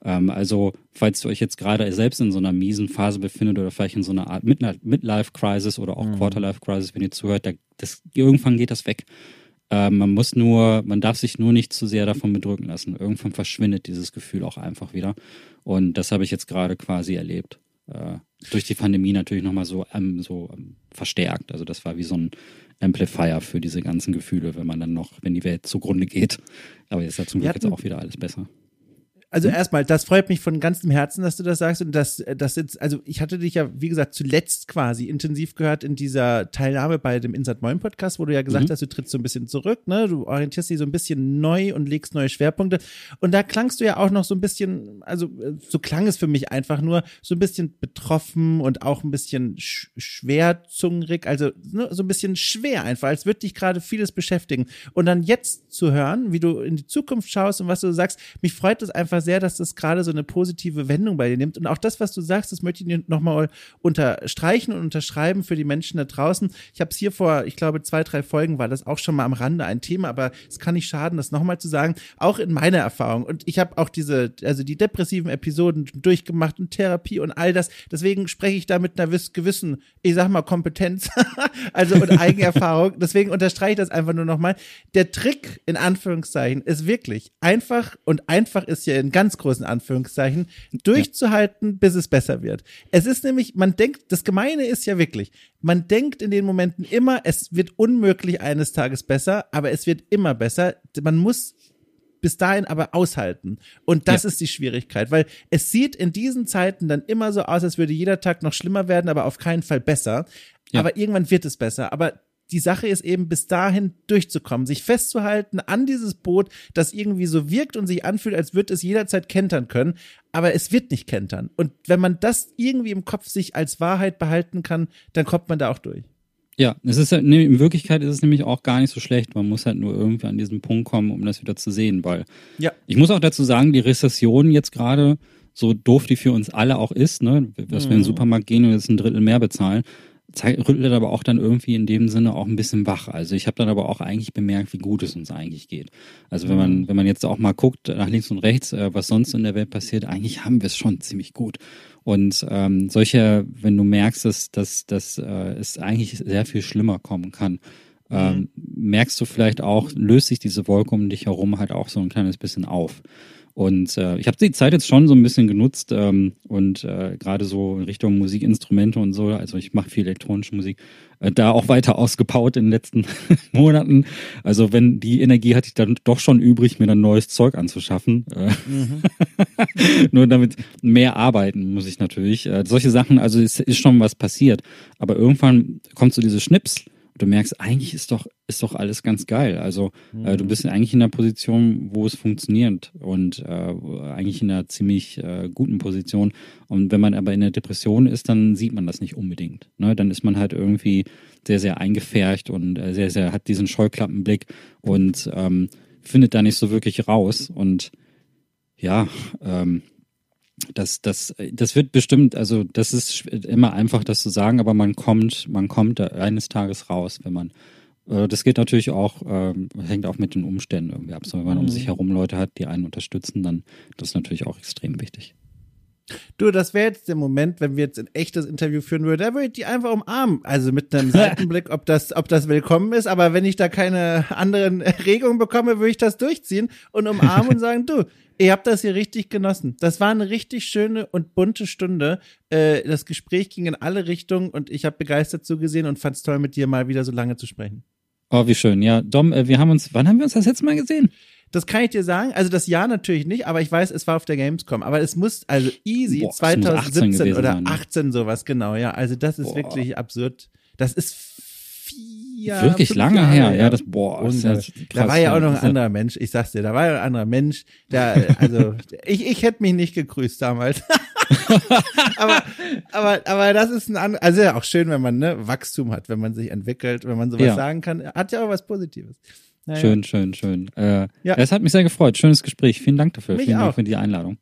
Ähm, also, falls ihr euch jetzt gerade selbst in so einer miesen Phase befindet oder vielleicht in so einer Art Midlife-Crisis oder auch mhm. Quarterlife-Crisis, wenn ihr zuhört, da, das, irgendwann geht das weg. Äh, man muss nur, man darf sich nur nicht zu sehr davon bedrücken lassen. Irgendwann verschwindet dieses Gefühl auch einfach wieder. Und das habe ich jetzt gerade quasi erlebt. Äh, durch die Pandemie natürlich nochmal so, ähm, so ähm, verstärkt. Also das war wie so ein Amplifier für diese ganzen Gefühle, wenn man dann noch, wenn die Welt zugrunde geht. Aber jetzt ist ja zum Glück jetzt auch wieder alles besser also hm? erstmal, das freut mich von ganzem Herzen, dass du das sagst und dass das jetzt, also ich hatte dich ja, wie gesagt, zuletzt quasi intensiv gehört in dieser Teilnahme bei dem Insert Moin Podcast, wo du ja gesagt mhm. hast, du trittst so ein bisschen zurück, ne, du orientierst dich so ein bisschen neu und legst neue Schwerpunkte und da klangst du ja auch noch so ein bisschen, also so klang es für mich einfach nur so ein bisschen betroffen und auch ein bisschen sch schwerzungerig, also ne, so ein bisschen schwer einfach, als würde dich gerade vieles beschäftigen und dann jetzt zu hören, wie du in die Zukunft schaust und was du sagst, mich freut es einfach sehr, dass das gerade so eine positive Wendung bei dir nimmt. Und auch das, was du sagst, das möchte ich dir nochmal unterstreichen und unterschreiben für die Menschen da draußen. Ich habe es hier vor, ich glaube, zwei, drei Folgen war das auch schon mal am Rande ein Thema, aber es kann nicht schaden, das nochmal zu sagen. Auch in meiner Erfahrung. Und ich habe auch diese, also die depressiven Episoden durchgemacht und Therapie und all das. Deswegen spreche ich da mit einer gewissen, ich sag mal, Kompetenz, also und Eigenerfahrung. Deswegen unterstreiche ich das einfach nur nochmal. Der Trick, in Anführungszeichen, ist wirklich einfach und einfach ist ja in ganz großen Anführungszeichen, durchzuhalten, ja. bis es besser wird. Es ist nämlich, man denkt, das Gemeine ist ja wirklich, man denkt in den Momenten immer, es wird unmöglich eines Tages besser, aber es wird immer besser. Man muss bis dahin aber aushalten. Und das ja. ist die Schwierigkeit, weil es sieht in diesen Zeiten dann immer so aus, als würde jeder Tag noch schlimmer werden, aber auf keinen Fall besser. Ja. Aber irgendwann wird es besser. Aber die Sache ist eben bis dahin durchzukommen, sich festzuhalten an dieses Boot, das irgendwie so wirkt und sich anfühlt, als würde es jederzeit kentern können, aber es wird nicht kentern. Und wenn man das irgendwie im Kopf sich als Wahrheit behalten kann, dann kommt man da auch durch. Ja, es ist nee, in Wirklichkeit ist es nämlich auch gar nicht so schlecht. Man muss halt nur irgendwie an diesen Punkt kommen, um das wieder zu sehen, weil ja. ich muss auch dazu sagen, die Rezession jetzt gerade, so doof die für uns alle auch ist, ne, dass mhm. wir in den mhm. Supermarkt gehen und jetzt ein Drittel mehr bezahlen, rüttelt aber auch dann irgendwie in dem Sinne auch ein bisschen wach. Also ich habe dann aber auch eigentlich bemerkt, wie gut es uns eigentlich geht. Also wenn man, mhm. wenn man jetzt auch mal guckt nach links und rechts, äh, was sonst in der Welt passiert, eigentlich haben wir es schon ziemlich gut. Und ähm, solche, wenn du merkst, dass, dass, dass äh, es eigentlich sehr viel schlimmer kommen kann, ähm, mhm. merkst du vielleicht auch, löst sich diese Wolke um dich herum halt auch so ein kleines bisschen auf. Und äh, ich habe die Zeit jetzt schon so ein bisschen genutzt ähm, und äh, gerade so in Richtung Musikinstrumente und so, also ich mache viel elektronische Musik, äh, da auch weiter ausgebaut in den letzten Monaten. Also wenn die Energie hatte ich dann doch schon übrig, mir dann neues Zeug anzuschaffen. Äh, mhm. Nur damit mehr arbeiten muss ich natürlich. Äh, solche Sachen, also es ist schon was passiert. Aber irgendwann kommt so diese Schnips du merkst, eigentlich ist doch, ist doch alles ganz geil. Also mhm. äh, du mhm. bist eigentlich in einer Position, wo es funktioniert und äh, eigentlich in einer ziemlich äh, guten Position. Und wenn man aber in der Depression ist, dann sieht man das nicht unbedingt. Ne? Dann ist man halt irgendwie sehr, sehr eingefärcht und äh, sehr, sehr hat diesen Scheuklappenblick und ähm, findet da nicht so wirklich raus. Und ja, ähm, das, das, das wird bestimmt, also das ist immer einfach, das zu sagen, aber man kommt, man kommt eines Tages raus, wenn man, äh, das geht natürlich auch, ähm, hängt auch mit den Umständen irgendwie ab. So, wenn man mhm. um sich herum Leute hat, die einen unterstützen, dann das ist natürlich auch extrem wichtig. Du, das wäre jetzt der Moment, wenn wir jetzt ein echtes Interview führen würden, da würde ich die einfach umarmen. Also mit einem Seitenblick, ob das, ob das willkommen ist. Aber wenn ich da keine anderen Regungen bekomme, würde ich das durchziehen und umarmen und sagen, du, ihr habt das hier richtig genossen. Das war eine richtig schöne und bunte Stunde. Äh, das Gespräch ging in alle Richtungen und ich habe begeistert zugesehen und fand es toll, mit dir mal wieder so lange zu sprechen. Oh, wie schön. Ja, Dom, äh, wir haben uns, wann haben wir uns das letzte Mal gesehen? Das kann ich dir sagen. Also das Jahr natürlich nicht, aber ich weiß, es war auf der Gamescom. Aber es muss also easy Boah, 2017 oder sein, 18 sowas, genau, ja. Also das ist boah. wirklich absurd. Das ist vier. Wirklich lange Jahre, her, ja. Das, boah, das krass, da war ja auch noch ein anderer Mensch. Ich sag's dir, da war ja ein anderer Mensch. Der, also, ich, ich hätte mich nicht gegrüßt damals. aber, aber, aber das ist ein anderer, also ja auch schön, wenn man ne, Wachstum hat, wenn man sich entwickelt, wenn man sowas ja. sagen kann, hat ja auch was Positives. Naja. Schön, schön, schön. Äh, ja. Es hat mich sehr gefreut. Schönes Gespräch. Vielen Dank dafür. Mich Vielen auch. Dank für die Einladung.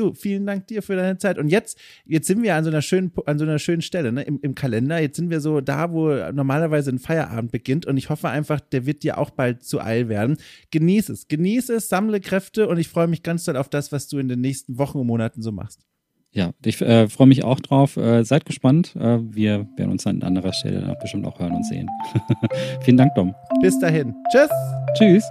Du, vielen Dank dir für deine Zeit. Und jetzt, jetzt sind wir an so einer schönen, an so einer schönen Stelle, ne, im, im Kalender. Jetzt sind wir so da, wo normalerweise ein Feierabend beginnt. Und ich hoffe einfach, der wird dir auch bald zu Eil werden. Genieß es, genieß es, sammle Kräfte und ich freue mich ganz doll auf das, was du in den nächsten Wochen und Monaten so machst. Ja, ich äh, freue mich auch drauf. Äh, seid gespannt. Äh, wir werden uns an anderer Stelle bestimmt auch hören und sehen. Vielen Dank, Dom. Bis dahin. Tschüss. Tschüss.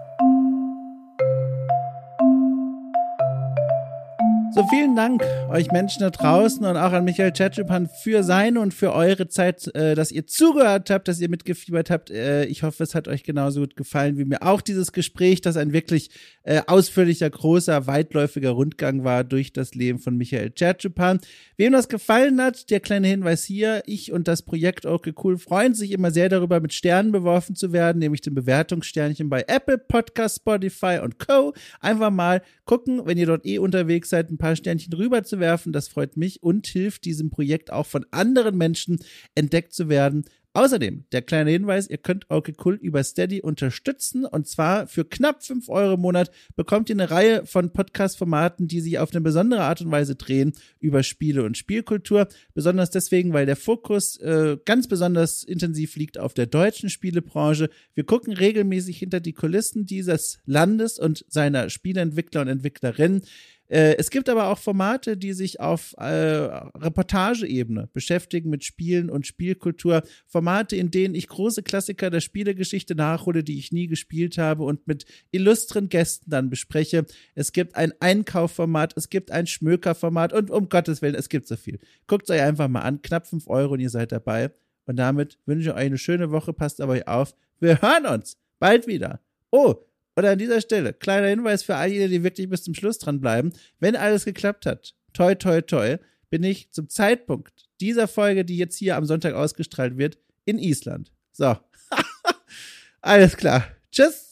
So, vielen Dank euch Menschen da draußen und auch an Michael Chatchupan für seine und für eure Zeit, äh, dass ihr zugehört habt, dass ihr mitgefiebert habt. Äh, ich hoffe, es hat euch genauso gut gefallen wie mir auch dieses Gespräch, das ein wirklich äh, ausführlicher, großer, weitläufiger Rundgang war durch das Leben von Michael Chatchupan. Wem das gefallen hat, der kleine Hinweis hier, ich und das Projekt Okay Cool freuen sich immer sehr darüber, mit Sternen beworfen zu werden, nämlich dem Bewertungssternchen bei Apple Podcast, Spotify und Co. Einfach mal gucken, wenn ihr dort eh unterwegs seid, ein paar Sternchen rüber zu werfen. Das freut mich und hilft diesem Projekt auch von anderen Menschen entdeckt zu werden. Außerdem, der kleine Hinweis, ihr könnt okay cool über Steady unterstützen und zwar für knapp fünf Euro im Monat bekommt ihr eine Reihe von Podcast-Formaten, die sich auf eine besondere Art und Weise drehen über Spiele und Spielkultur. Besonders deswegen, weil der Fokus äh, ganz besonders intensiv liegt auf der deutschen Spielebranche. Wir gucken regelmäßig hinter die Kulissen dieses Landes und seiner Spieleentwickler und Entwicklerinnen. Äh, es gibt aber auch Formate, die sich auf äh, Reportageebene beschäftigen mit Spielen und Spielkultur. Formate, in denen ich große Klassiker der Spielegeschichte nachhole, die ich nie gespielt habe und mit illustren Gästen dann bespreche. Es gibt ein Einkaufformat, es gibt ein Schmökerformat und um Gottes Willen, es gibt so viel. Guckt es euch einfach mal an, knapp fünf Euro und ihr seid dabei. Und damit wünsche ich euch eine schöne Woche, passt aber euch auf. Wir hören uns bald wieder. Oh, oder an dieser Stelle, kleiner Hinweis für all jene, die wirklich bis zum Schluss dranbleiben. Wenn alles geklappt hat, toi, toi, toi, bin ich zum Zeitpunkt dieser Folge, die jetzt hier am Sonntag ausgestrahlt wird, in Island. So. alles klar. Tschüss.